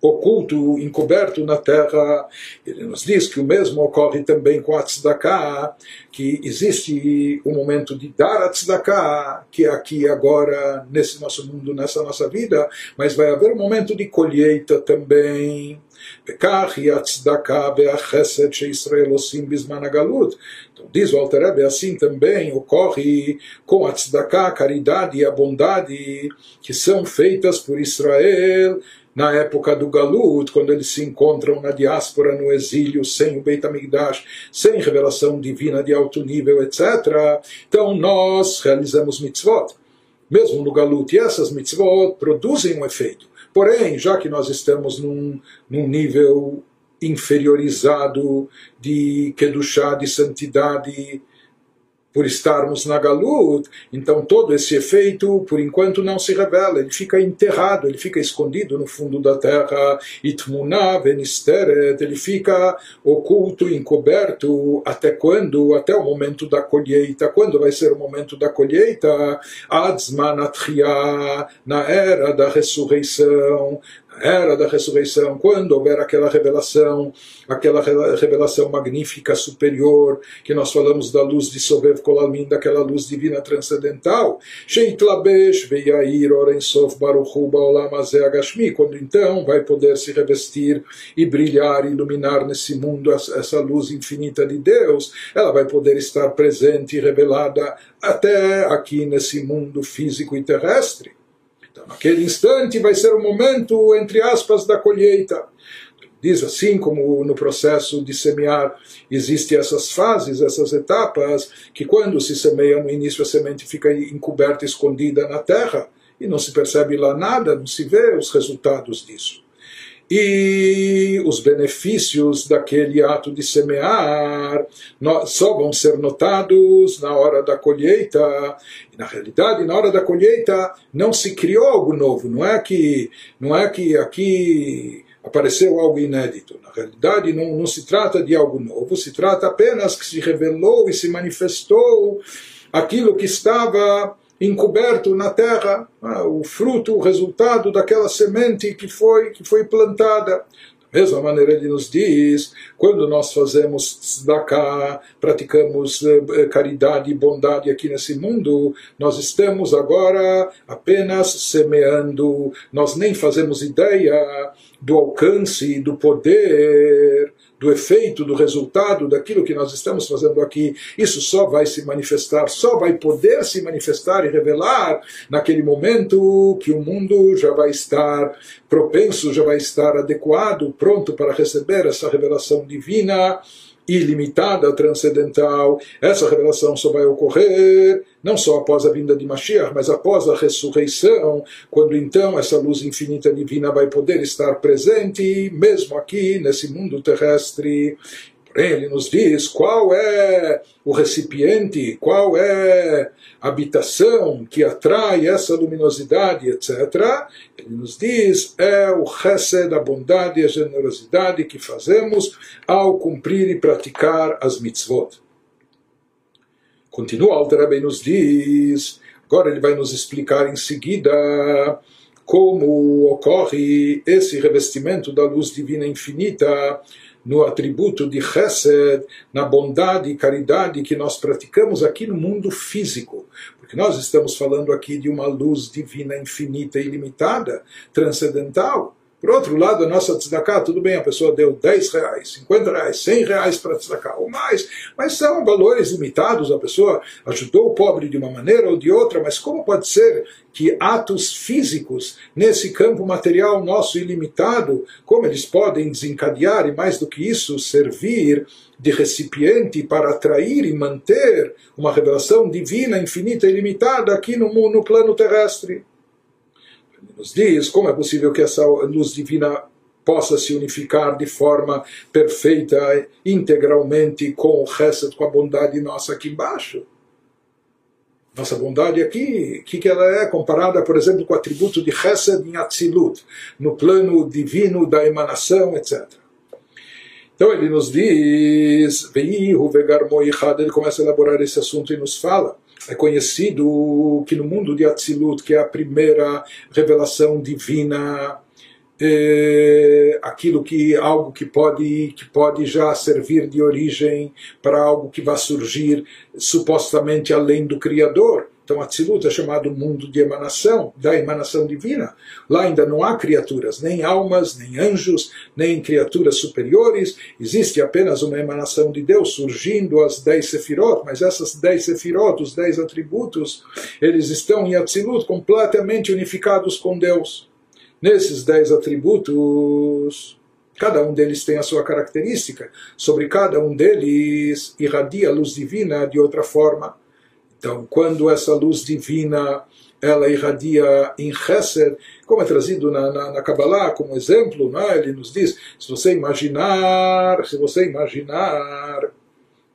oculto, encoberto na terra. Ele nos diz que o mesmo ocorre também com a tzedakah, que existe o um momento de dar a tzedakah, que é aqui agora, nesse nosso mundo, nessa nossa vida, mas vai haver um momento de colheita também. וכך היא הצדקה והחסד שישראל עושים בזמן הגלות. Então, diz o Alter Rebbe, assim também ocorre com a tzedakah, a caridade e a bondade que são feitas por Israel na época do Galut, quando eles se encontram na diáspora, no exílio, sem o Beit HaMikdash, sem revelação divina de alto nível, etc. Então nós realizamos mitzvot, mesmo no Galut, e essas mitzvot produzem um efeito. Porém, já que nós estamos num, num nível inferiorizado de Kedushá, de santidade, por estarmos na Galut, então todo esse efeito, por enquanto, não se revela, ele fica enterrado, ele fica escondido no fundo da terra, itmuna venisteret, ele fica oculto, encoberto, até quando? Até o momento da colheita. Quando vai ser o momento da colheita? Adzmanatria, na era da ressurreição, era da ressurreição, quando houver aquela revelação, aquela revelação magnífica, superior, que nós falamos da luz de Sobev Kolalmin, daquela luz divina transcendental, Sheitlabesh Veyair Orensof Baruchu Baolam Agashmi, quando então vai poder se revestir e brilhar, iluminar nesse mundo essa luz infinita de Deus, ela vai poder estar presente e revelada até aqui nesse mundo físico e terrestre. Naquele instante vai ser o momento, entre aspas, da colheita. Diz assim como no processo de semear existem essas fases, essas etapas, que quando se semeia no início a semente fica encoberta, escondida na terra, e não se percebe lá nada, não se vê os resultados disso e os benefícios daquele ato de semear só vão ser notados na hora da colheita. E na realidade, na hora da colheita não se criou algo novo, não é que não é que aqui apareceu algo inédito. Na realidade, não, não se trata de algo novo, se trata apenas que se revelou e se manifestou aquilo que estava encoberto na terra, ah, o fruto, o resultado daquela semente que foi, que foi plantada. Da mesma maneira ele nos diz, quando nós fazemos tzedakah, praticamos eh, caridade e bondade aqui nesse mundo, nós estamos agora apenas semeando, nós nem fazemos ideia do alcance, do poder do efeito, do resultado daquilo que nós estamos fazendo aqui, isso só vai se manifestar, só vai poder se manifestar e revelar naquele momento que o mundo já vai estar propenso, já vai estar adequado, pronto para receber essa revelação divina ilimitada, transcendental. Essa revelação só vai ocorrer não só após a vinda de Mashiach, mas após a ressurreição, quando então essa luz infinita divina vai poder estar presente, mesmo aqui nesse mundo terrestre. Ele nos diz qual é o recipiente, qual é a habitação que atrai essa luminosidade, etc. Ele nos diz é o chesed, a bondade e a generosidade que fazemos ao cumprir e praticar as mitzvot. Continua Alter Rebbe nos diz, agora ele vai nos explicar em seguida como ocorre esse revestimento da luz divina infinita no atributo de Chesed, na bondade e caridade que nós praticamos aqui no mundo físico. Porque nós estamos falando aqui de uma luz divina infinita e ilimitada, transcendental. Por outro lado, a nossa tzedakah, tudo bem, a pessoa deu 10 reais, 50 reais, 100 reais para tzedakah ou mais, mas são valores limitados, a pessoa ajudou o pobre de uma maneira ou de outra, mas como pode ser que atos físicos nesse campo material nosso ilimitado, como eles podem desencadear e mais do que isso, servir de recipiente para atrair e manter uma revelação divina, infinita e ilimitada aqui no, no plano terrestre? Nos diz como é possível que essa luz divina possa se unificar de forma perfeita, integralmente com o resto, com a bondade nossa aqui embaixo. Nossa bondade aqui, o que, que ela é comparada, por exemplo, com o atributo de Chesed em Atzilut, no plano divino da emanação, etc. Então ele nos diz, ele começa a elaborar esse assunto e nos fala é conhecido que no mundo de Atzilut, que é a primeira revelação divina, é aquilo que algo que pode que pode já servir de origem para algo que vai surgir supostamente além do Criador. Então, Atzilut é chamado mundo de emanação, da emanação divina. Lá ainda não há criaturas, nem almas, nem anjos, nem criaturas superiores. Existe apenas uma emanação de Deus surgindo as dez sefirot, mas essas dez sefirot, os dez atributos, eles estão em Atzilut completamente unificados com Deus. Nesses dez atributos, cada um deles tem a sua característica. Sobre cada um deles irradia a luz divina de outra forma. Então, quando essa luz divina ela irradia em Chesed, como é trazido na, na, na Kabbalah como exemplo, né? ele nos diz, se você imaginar, se você imaginar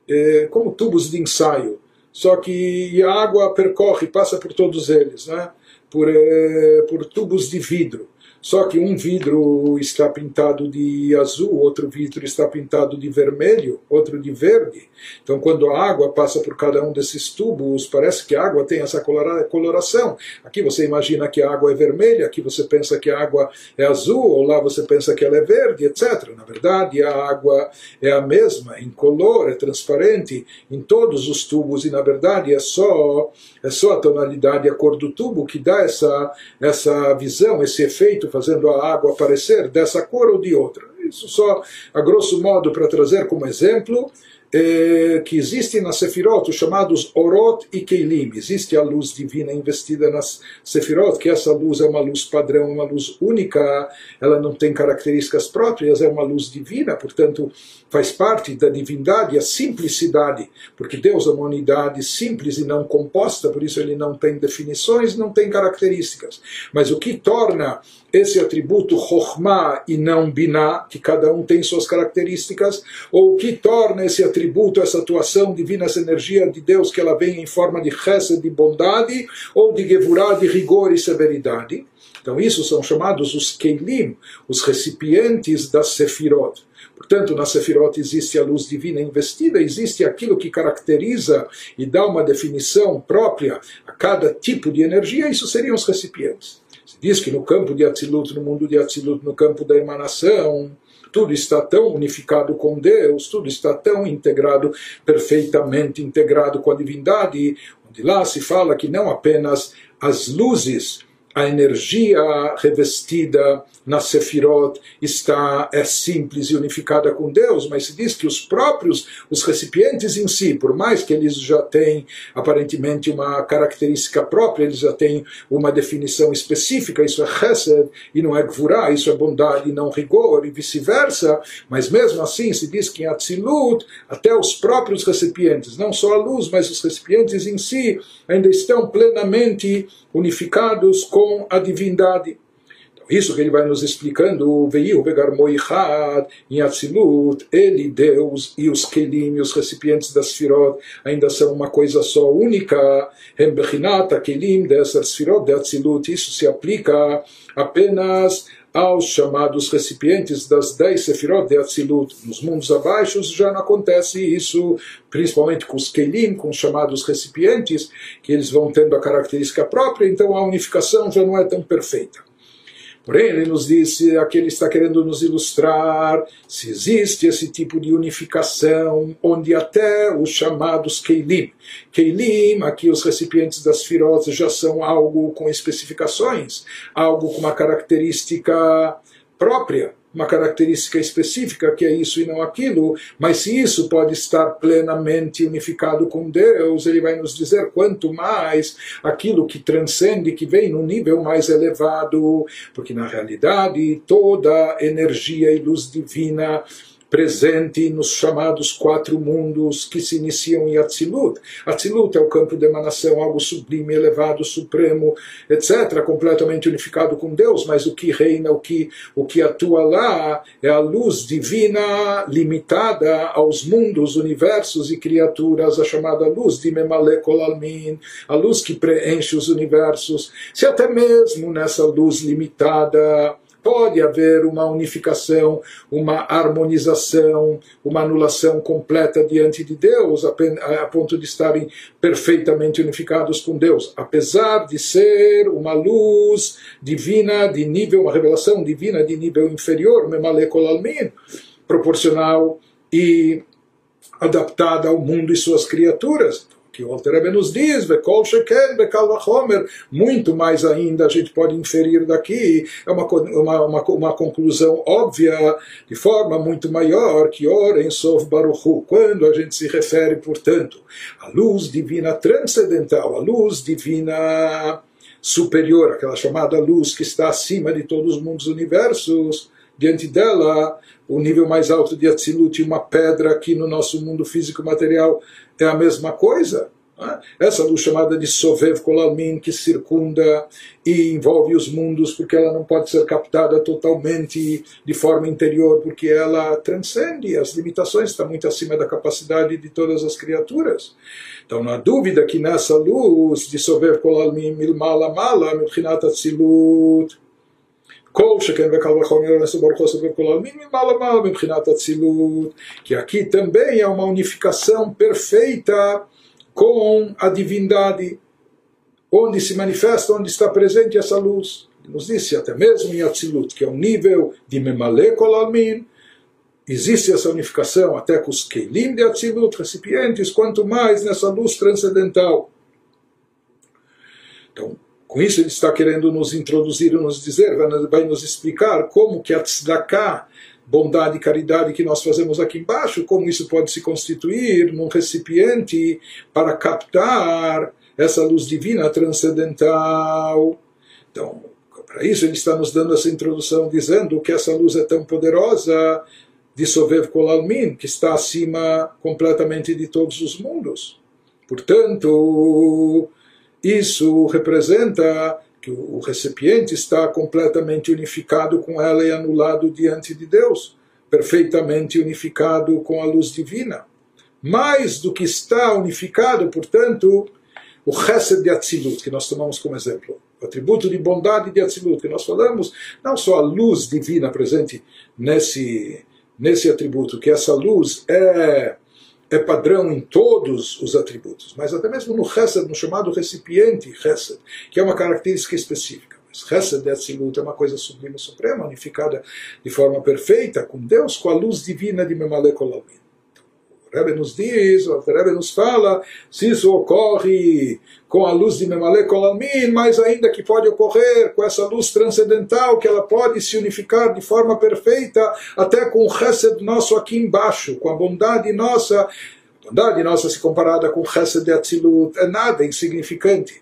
é, como tubos de ensaio, só que a água percorre, passa por todos eles, né? por, é, por tubos de vidro. Só que um vidro está pintado de azul, outro vidro está pintado de vermelho, outro de verde. Então, quando a água passa por cada um desses tubos, parece que a água tem essa coloração. Aqui você imagina que a água é vermelha, aqui você pensa que a água é azul, ou lá você pensa que ela é verde, etc. Na verdade, a água é a mesma, incolor, é transparente em todos os tubos, e na verdade é só, é só a tonalidade, a cor do tubo que dá essa, essa visão, esse efeito fazendo a água aparecer dessa cor ou de outra. Isso só a grosso modo para trazer como exemplo é, que existem nas Sefirot os chamados Orot e Keilim. Existe a luz divina investida nas Sefirot, que essa luz é uma luz padrão, uma luz única, ela não tem características próprias, é uma luz divina, portanto faz parte da divindade a simplicidade, porque Deus é uma unidade simples e não composta, por isso ele não tem definições, não tem características. Mas o que torna esse atributo Chokhmah e não Binah, que cada um tem suas características, ou o que torna esse atributo, essa atuação divina, essa energia de Deus, que ela vem em forma de chesed, de bondade, ou de gevurah, de rigor e severidade. Então, isso são chamados os Keilim, os recipientes das Sefirot. Portanto, na Sefirot existe a luz divina investida, existe aquilo que caracteriza e dá uma definição própria a cada tipo de energia, isso seriam os recipientes. Se diz que no campo de Atzilut, no mundo de Atzilut, no campo da emanação, tudo está tão unificado com Deus, tudo está tão integrado, perfeitamente integrado com a divindade, onde lá se fala que não apenas as luzes a energia revestida na Sefirot está é simples e unificada com Deus, mas se diz que os próprios, os recipientes em si, por mais que eles já têm aparentemente uma característica própria, eles já têm uma definição específica, isso é Chesed e não é Gvurah, isso é bondade e não rigor, e vice-versa, mas mesmo assim se diz que em Atzilut, até os próprios recipientes, não só a luz, mas os recipientes em si, ainda estão plenamente unificados com a divindade. Então, isso que ele vai nos explicando, veio pegar Moichad em Atzilut, ele, Deus e os Kelim, os recipientes das Sfirot, ainda são uma coisa só única. Hembechinat, Kelim, dessas Sfirot de Atzilut, isso se aplica apenas aos chamados recipientes das dez sefirot de Atzilut. Nos mundos abaixo já não acontece isso, principalmente com os Kelim, com os chamados recipientes, que eles vão tendo a característica própria, então a unificação já não é tão perfeita. Porém, ele nos disse, aqui ele está querendo nos ilustrar se existe esse tipo de unificação, onde até os chamados Keilim, Keilim, aqui os recipientes das firoses já são algo com especificações, algo com uma característica própria uma característica específica que é isso e não aquilo, mas se isso pode estar plenamente unificado com Deus, ele vai nos dizer quanto mais aquilo que transcende, que vem num nível mais elevado, porque na realidade toda energia e luz divina presente nos chamados quatro mundos que se iniciam em Atzilut. Atzilut é o campo de emanação, algo sublime, elevado, supremo, etc., completamente unificado com Deus, mas o que reina, o que, o que atua lá é a luz divina limitada aos mundos, universos e criaturas, a chamada luz de Memale Kolalmin, a luz que preenche os universos. Se até mesmo nessa luz limitada pode haver uma unificação, uma harmonização, uma anulação completa diante de Deus, a ponto de estarem perfeitamente unificados com Deus, apesar de ser uma luz divina de nível, uma revelação divina de nível inferior, proporcional e adaptada ao mundo e suas criaturas que o Alter nos diz, muito mais ainda a gente pode inferir daqui, é uma, uma, uma, uma conclusão óbvia, de forma muito maior, que ora em Sof Baruchu, quando a gente se refere, portanto, à luz divina transcendental, à luz divina superior, aquela chamada luz que está acima de todos os mundos universos, diante dela, o nível mais alto de Atzilut, uma pedra aqui no nosso mundo físico material, é a mesma coisa. Né? Essa luz chamada de Sovev Kolalmin, que circunda e envolve os mundos, porque ela não pode ser captada totalmente de forma interior, porque ela transcende as limitações, está muito acima da capacidade de todas as criaturas. Então não há dúvida que nessa luz de Sovev Kolalmin, Milmala Mala, Milchinat Atzilut, כל שכן וקל וחומר נעשה ברוך הוא סובר כל העלמין ממעלה מעלה מבחינת אצילות que aqui também é uma unificação perfeita com a divindade onde se manifesta, onde está presente essa luz nos disse até mesmo em Atzilut que é um nível de Memale Kol Almin existe essa unificação até com os Keilim de Atzilut, recipientes, quanto mais nessa luz transcendental. Então, com isso ele está querendo nos introduzir, nos dizer, vai nos explicar como que a tzedakah, bondade e caridade que nós fazemos aqui embaixo, como isso pode se constituir num recipiente para captar essa luz divina transcendental. Então, para isso ele está nos dando essa introdução, dizendo que essa luz é tão poderosa de Sovev Kolalmin, que está acima completamente de todos os mundos. Portanto, isso representa que o recipiente está completamente unificado com ela e anulado diante de Deus, perfeitamente unificado com a luz divina. Mais do que está unificado, portanto, o Chesed de Atzilut, que nós tomamos como exemplo, o atributo de bondade de Atzilut, que nós falamos, não só a luz divina presente nesse, nesse atributo, que essa luz é é padrão em todos os atributos, mas até mesmo no Chesed, no chamado recipiente Chesed, que é uma característica específica. Mas Chesed Atzilut é uma coisa sublime suprema, unificada de forma perfeita com Deus, com a luz divina de Memalek Olamim. Rebbe nos diz, o Rebbe nos fala, se isso ocorre com a luz de Memalek Olamim, mas ainda que pode ocorrer com essa luz transcendental, que ela pode se unificar de forma perfeita até com o Chesed nosso aqui embaixo, com a bondade nossa. Bondade nossa, se comparada com o Chesed de Atzilut, é nada, insignificante.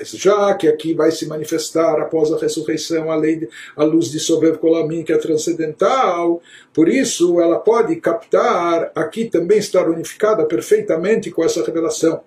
Mas já que aqui vai se manifestar após a ressurreição a lei, a luz de Sobev Kolamim, que é transcendental, por isso ela pode captar, aqui também estar unificada perfeitamente com essa revelação.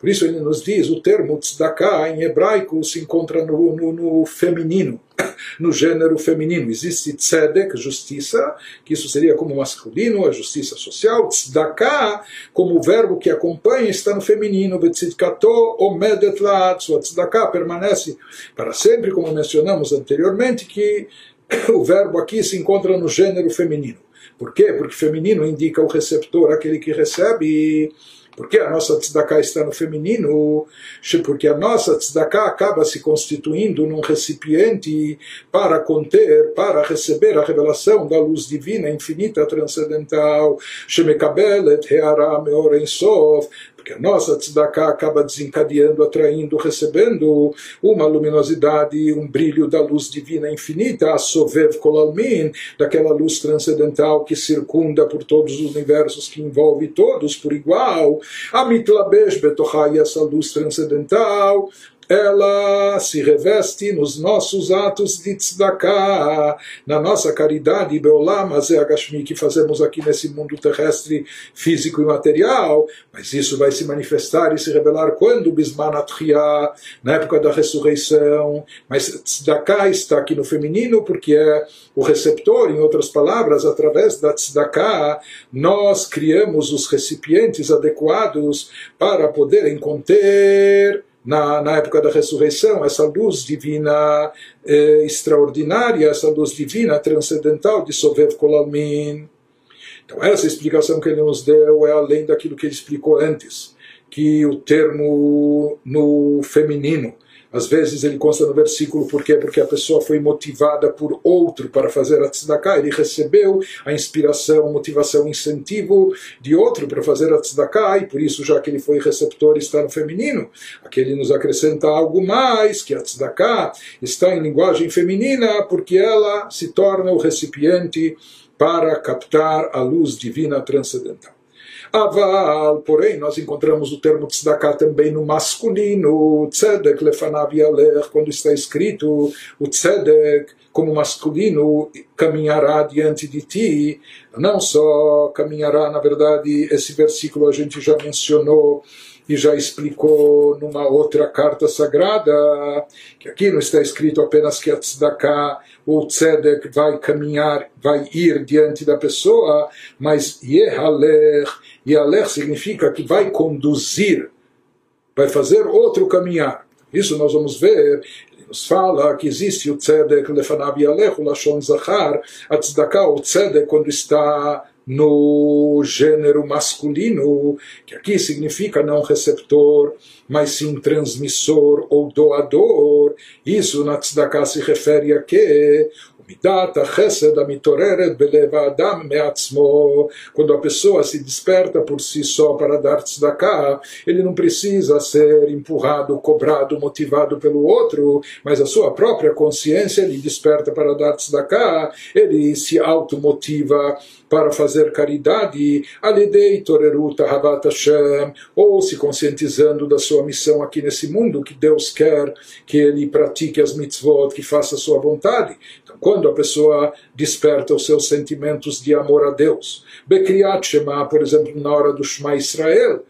Por isso ele nos diz, o termo tzedakah em hebraico se encontra no, no, no feminino, no gênero feminino. Existe tzedek, justiça, que isso seria como masculino, a justiça social. Tzedakah, como o verbo que acompanha, está no feminino. Betzidkato omedet laat. Tzedakah permanece para sempre, como mencionamos anteriormente, que o verbo aqui se encontra no gênero feminino. Por quê? Porque feminino indica o receptor, aquele que recebe. Porque a nossa tzedakah está no feminino, porque a nossa tzedakah acaba se constituindo num recipiente para conter, para receber a revelação da luz divina infinita transcendental, shemekabelet heara meor porque a nossa tzedakah acaba desencadeando, atraindo, recebendo uma luminosidade, um brilho da luz divina infinita, a sovev kolalmin, daquela luz transcendental que circunda por todos os universos, que envolve todos por igual. A mitlabesh betochai, essa luz transcendental, ela se reveste nos nossos atos de tzedakah, na nossa caridade, Beolam Agashmi, que fazemos aqui nesse mundo terrestre, físico e material, mas isso vai se manifestar e se revelar quando? Bismanat na época da ressurreição, mas tzedakah está aqui no feminino porque é o receptor, em outras palavras, através da tzedakah, nós criamos os recipientes adequados para poderem conter na, na época da ressurreição, essa luz divina eh, extraordinária, essa luz divina transcendental de Sovev Kolalmin. Então, essa explicação que ele nos deu é além daquilo que ele explicou antes, que o termo no feminino às vezes ele consta no versículo por quê? Porque a pessoa foi motivada por outro para fazer a tzedakah, ele recebeu a inspiração, motivação, incentivo de outro para fazer a tzedakah, e por isso, já que ele foi receptor, está no feminino. Aqui ele nos acrescenta algo mais, que a tzedakah está em linguagem feminina, porque ela se torna o recipiente para captar a luz divina transcendental. Aval, porém, nós encontramos o termo tzedakah também no masculino, tzedek lefanav yalech, quando está escrito o tzedek como masculino caminhará diante de ti, não só caminhará, na verdade, esse versículo a gente já mencionou e já explicou numa outra carta sagrada, que aqui não está escrito apenas que a tzedakah o tzedek vai caminhar, vai ir diante da pessoa, mas yehalech, yehalech significa que vai conduzir, vai fazer outro caminhar. Isso nós vamos ver. Nos fala que existe o tzedek lefanav yalech, o lashon zachar, a tzedakah, o tzedek quando está no gênero masculino, que aqui significa não receptor, mas sim transmissor ou doador. Isso na tzedakah se refere a que מידת החסד המתעוררת בלב האדם מעצמו. Quando a pessoa se desperta por si só para dar tzedakah, ele não precisa ser empurrado, cobrado, motivado pelo outro, mas a sua própria consciência lhe desperta para dar tzedakah, ele se automotiva para fazer caridade, alidei toreruta habat Hashem, ou se conscientizando da sua missão aqui nesse mundo, que Deus quer que ele pratique as mitzvot, que faça a sua vontade. Então, quando a pessoa desperta os seus sentimentos de amor a Deus, Bekriat Shema, por exemplo, na hora do Shema Israel,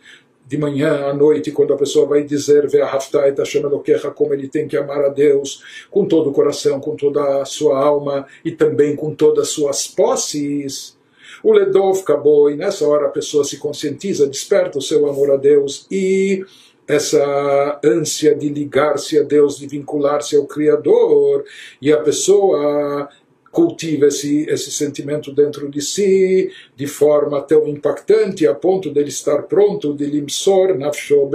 de manhã à noite, quando a pessoa vai dizer Ve'ahavtai Hashem Elokecha, como ele tem que amar a Deus com todo o coração, com toda a sua alma e também com todas as suas posses. O Ledov acabou e nessa hora a pessoa se conscientiza, desperta o seu amor a Deus e essa ânsia de ligar-se a Deus, de vincular-se ao Criador, e a pessoa cultiva esse, esse sentimento dentro de si de forma tão impactante a ponto de ele estar pronto de limsor nafsho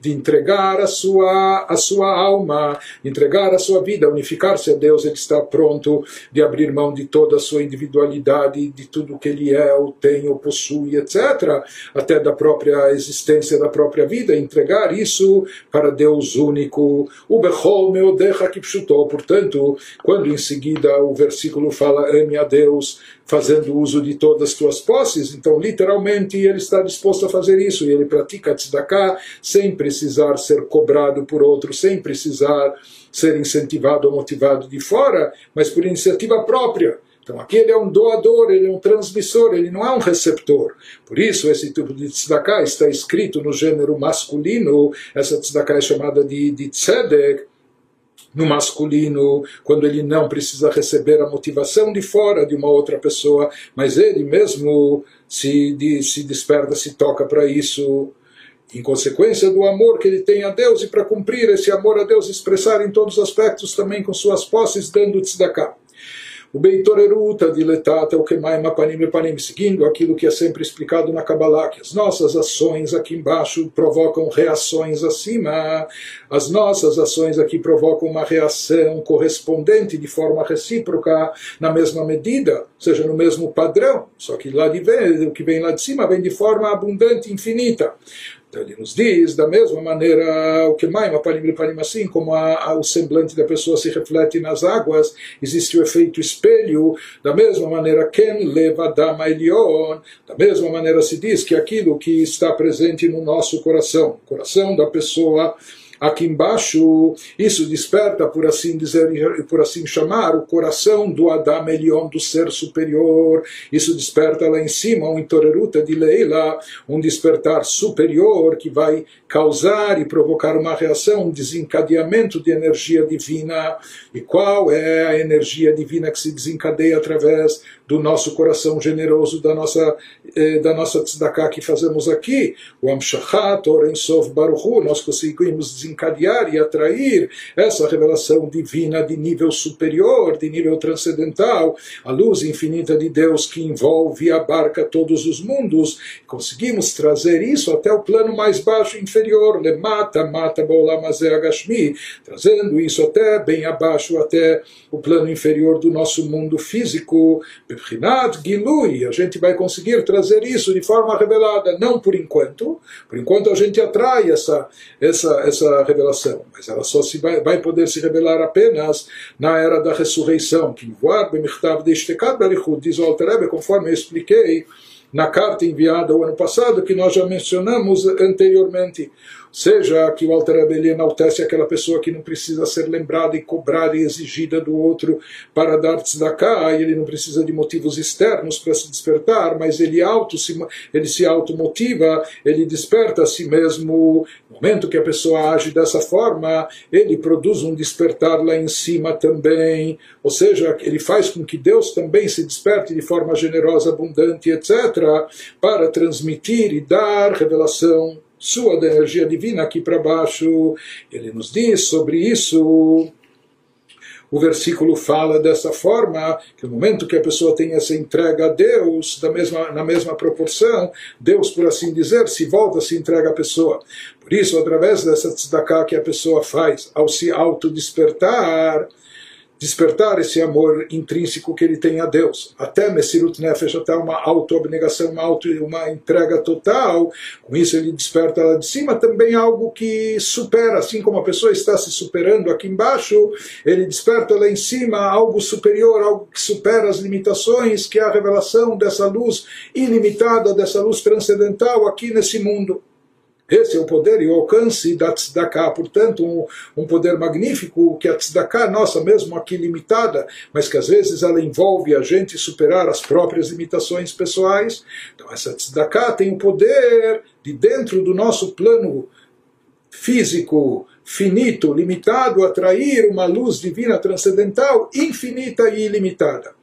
de entregar a sua, a sua alma, entregar a sua vida, unificar-se a Deus, ele está pronto de abrir mão de toda a sua individualidade, de tudo que ele é, ou tem, ou possui, etc., até da própria existência da própria vida, entregar isso para Deus único. O Bechol Meodecha portanto, quando em seguida o versículo fala ame a Deus, fazendo uso de todas as tuas posses, então literalmente ele está disposto a fazer isso e ele pratica tzedakah sem precisar ser cobrado por outro, sem precisar ser incentivado ou motivado de fora, mas por iniciativa própria. Então aqui ele é um doador, ele é um transmissor, ele não é um receptor. Por isso esse tipo de tzedakah está escrito no gênero masculino, essa tzedakah é chamada de, de tzedek, no masculino, quando ele não precisa receber a motivação de fora de uma outra pessoa, mas ele mesmo se, se desperta, se toca para isso, em consequência do amor que ele tem a Deus e para cumprir esse amor a Deus, expressar em todos os aspectos também com suas posses, dando tzedakah. O Beitoreruta diletata o Kemaim Apanim Epanim, seguindo aquilo que é sempre explicado na Kabbalah, que as nossas ações aqui embaixo provocam reações acima, as nossas ações aqui provocam uma reação correspondente de forma recíproca, na mesma medida, ou seja, no mesmo padrão, só que lá de vem, o que vem lá de cima vem de forma abundante, infinita. Então ele nos diz, da mesma maneira, o que mais assim como a, a, o semblante da pessoa se reflete nas águas, existe o efeito espelho, da mesma maneira, Ken leva dama elion, da mesma maneira se diz que aquilo que está presente no nosso coração, coração da pessoa aqui embaixo, isso desperta, por assim dizer, por assim chamar, o coração do Adam Elion, do ser superior. Isso desperta lá em cima um intoreruta de Leila, um despertar superior que vai causar e provocar uma reação, um desencadeamento de energia divina. E qual é a energia divina que se desencadeia através do nosso coração generoso, da nossa, eh, da nossa tzedakah que fazemos aqui? O Amshachat, Orensov Baruchu, nós conseguimos desencadear e atrair essa revelação divina de nível superior, de nível transcendental, a luz infinita de Deus que envolve e abarca todos os mundos. Conseguimos trazer isso até o plano mais baixo inferior inferior, le mata, mata agashmi, trazendo isso até bem abaixo, até o plano inferior do nosso mundo físico, bebrinat gilui, a gente vai conseguir trazer isso de forma revelada, não por enquanto, por enquanto a gente atrai essa, essa, essa revelação, mas ela só se vai, vai poder se revelar apenas na era da ressurreição, que voar bemichtav de diz o conforme eu expliquei, na carta enviada o ano passado, que nós já mencionamos anteriormente. Seja que o Alter Rebbe enaltece aquela pessoa que não precisa ser lembrada e cobrada e exigida do outro para dar tzedakah, e ele não precisa de motivos externos para se despertar, mas ele, auto se, ele se automotiva, ele desperta a si mesmo. No momento que a pessoa age dessa forma, ele produz um despertar lá em cima também, ou seja, ele faz com que Deus também se desperte de forma generosa, abundante, etc., para transmitir e dar revelação sua da energia divina aqui para baixo. Ele nos diz sobre isso. O versículo fala dessa forma, que no momento que a pessoa tem essa entrega a Deus, da mesma, na mesma proporção, Deus, por assim dizer, se volta, se entrega à pessoa. Por isso, através dessa tzedakah que a pessoa faz, ao se autodespertar, despertar esse amor intrínseco que ele tem a Deus. Até Messirut Nefesh, até uma auto-abnegação, uma, auto, uma entrega total. Com isso ele desperta lá de cima também algo que supera, assim como a pessoa está se superando aqui embaixo, ele desperta lá em cima algo superior, algo que supera as limitações, que é a revelação dessa luz ilimitada, dessa luz transcendental aqui nesse mundo. Esse é o poder e o alcance da tzedakah, portanto, um, um poder magnífico que a tzedakah nossa, mesmo aqui limitada, mas que às vezes ela envolve a gente superar as próprias limitações pessoais. Então, essa tzedakah tem o poder de dentro do nosso plano físico, finito, limitado, atrair uma luz divina transcendental infinita e ilimitada.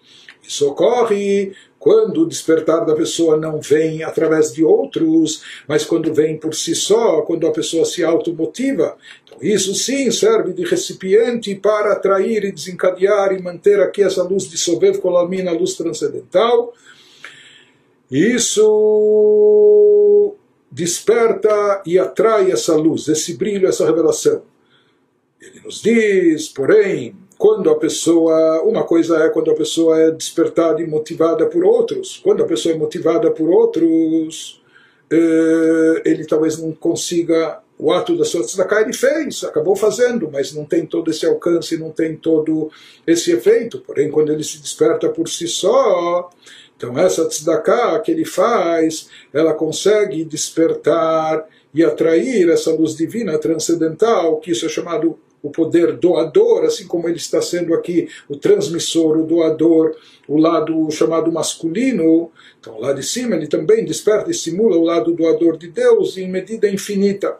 Isso ocorre quando o despertar da pessoa não vem através de outros, mas quando vem por si só, quando a pessoa se automotiva. Então, isso sim serve de recipiente para atrair e desencadear e manter aqui essa luz de Sobev Kolamina, a luz transcendental. Isso desperta e atrai essa luz, esse brilho, essa revelação. Ele nos diz, porém, quando a pessoa, uma coisa é quando a pessoa é despertada e motivada por outros, quando a pessoa é motivada por outros, eh, ele talvez não consiga o ato da sua tzedakah ele fez, acabou fazendo, mas não tem todo esse alcance, não tem todo esse efeito. Porém, quando ele se desperta por si só, então essa tzedakah que ele faz, ela consegue despertar e atrair essa luz divina transcendental, que isso é chamado o poder doador, assim como ele está sendo aqui o transmissor, o doador, o lado chamado masculino. Então, lá de cima, ele também desperta e simula o lado doador de Deus em medida infinita.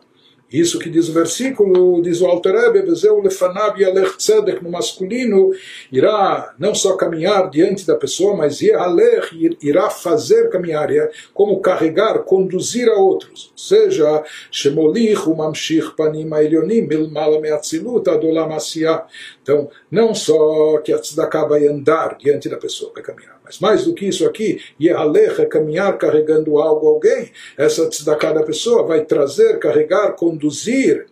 Isso que diz o versículo, diz o Alter Rebbe, Vezeu lefanav yalech tzedek, no masculino, irá não só caminhar diante da pessoa, mas yalech, irá fazer caminhar, como carregar, conduzir a outros. Ou seja, shemolich umamshich panim elionim milmala meatzilut adolam asiyah. Então, não só que a tzedakah vai andar diante da pessoa, vai caminhar, mas mais do que isso aqui, Yehalech é caminhar carregando algo, alguém, essa tzedakah da pessoa vai trazer, carregar, conduzir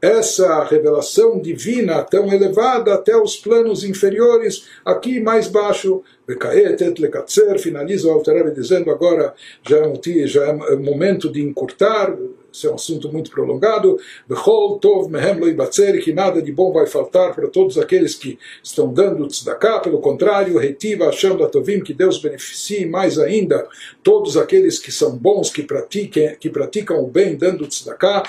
essa revelação divina tão elevada até os planos inferiores, aqui mais baixo. Finaliza o Alter dizendo agora já é, um, já é momento de encurtar, esse é um assunto muito prolongado. Bechol tov mehem lo que nada de bom vai faltar para todos aqueles que estão dando tzedakah. Pelo contrário, retiva Hashem latovim, que Deus beneficie mais ainda todos aqueles que são bons, que praticam, que praticam o bem dando tzedakah.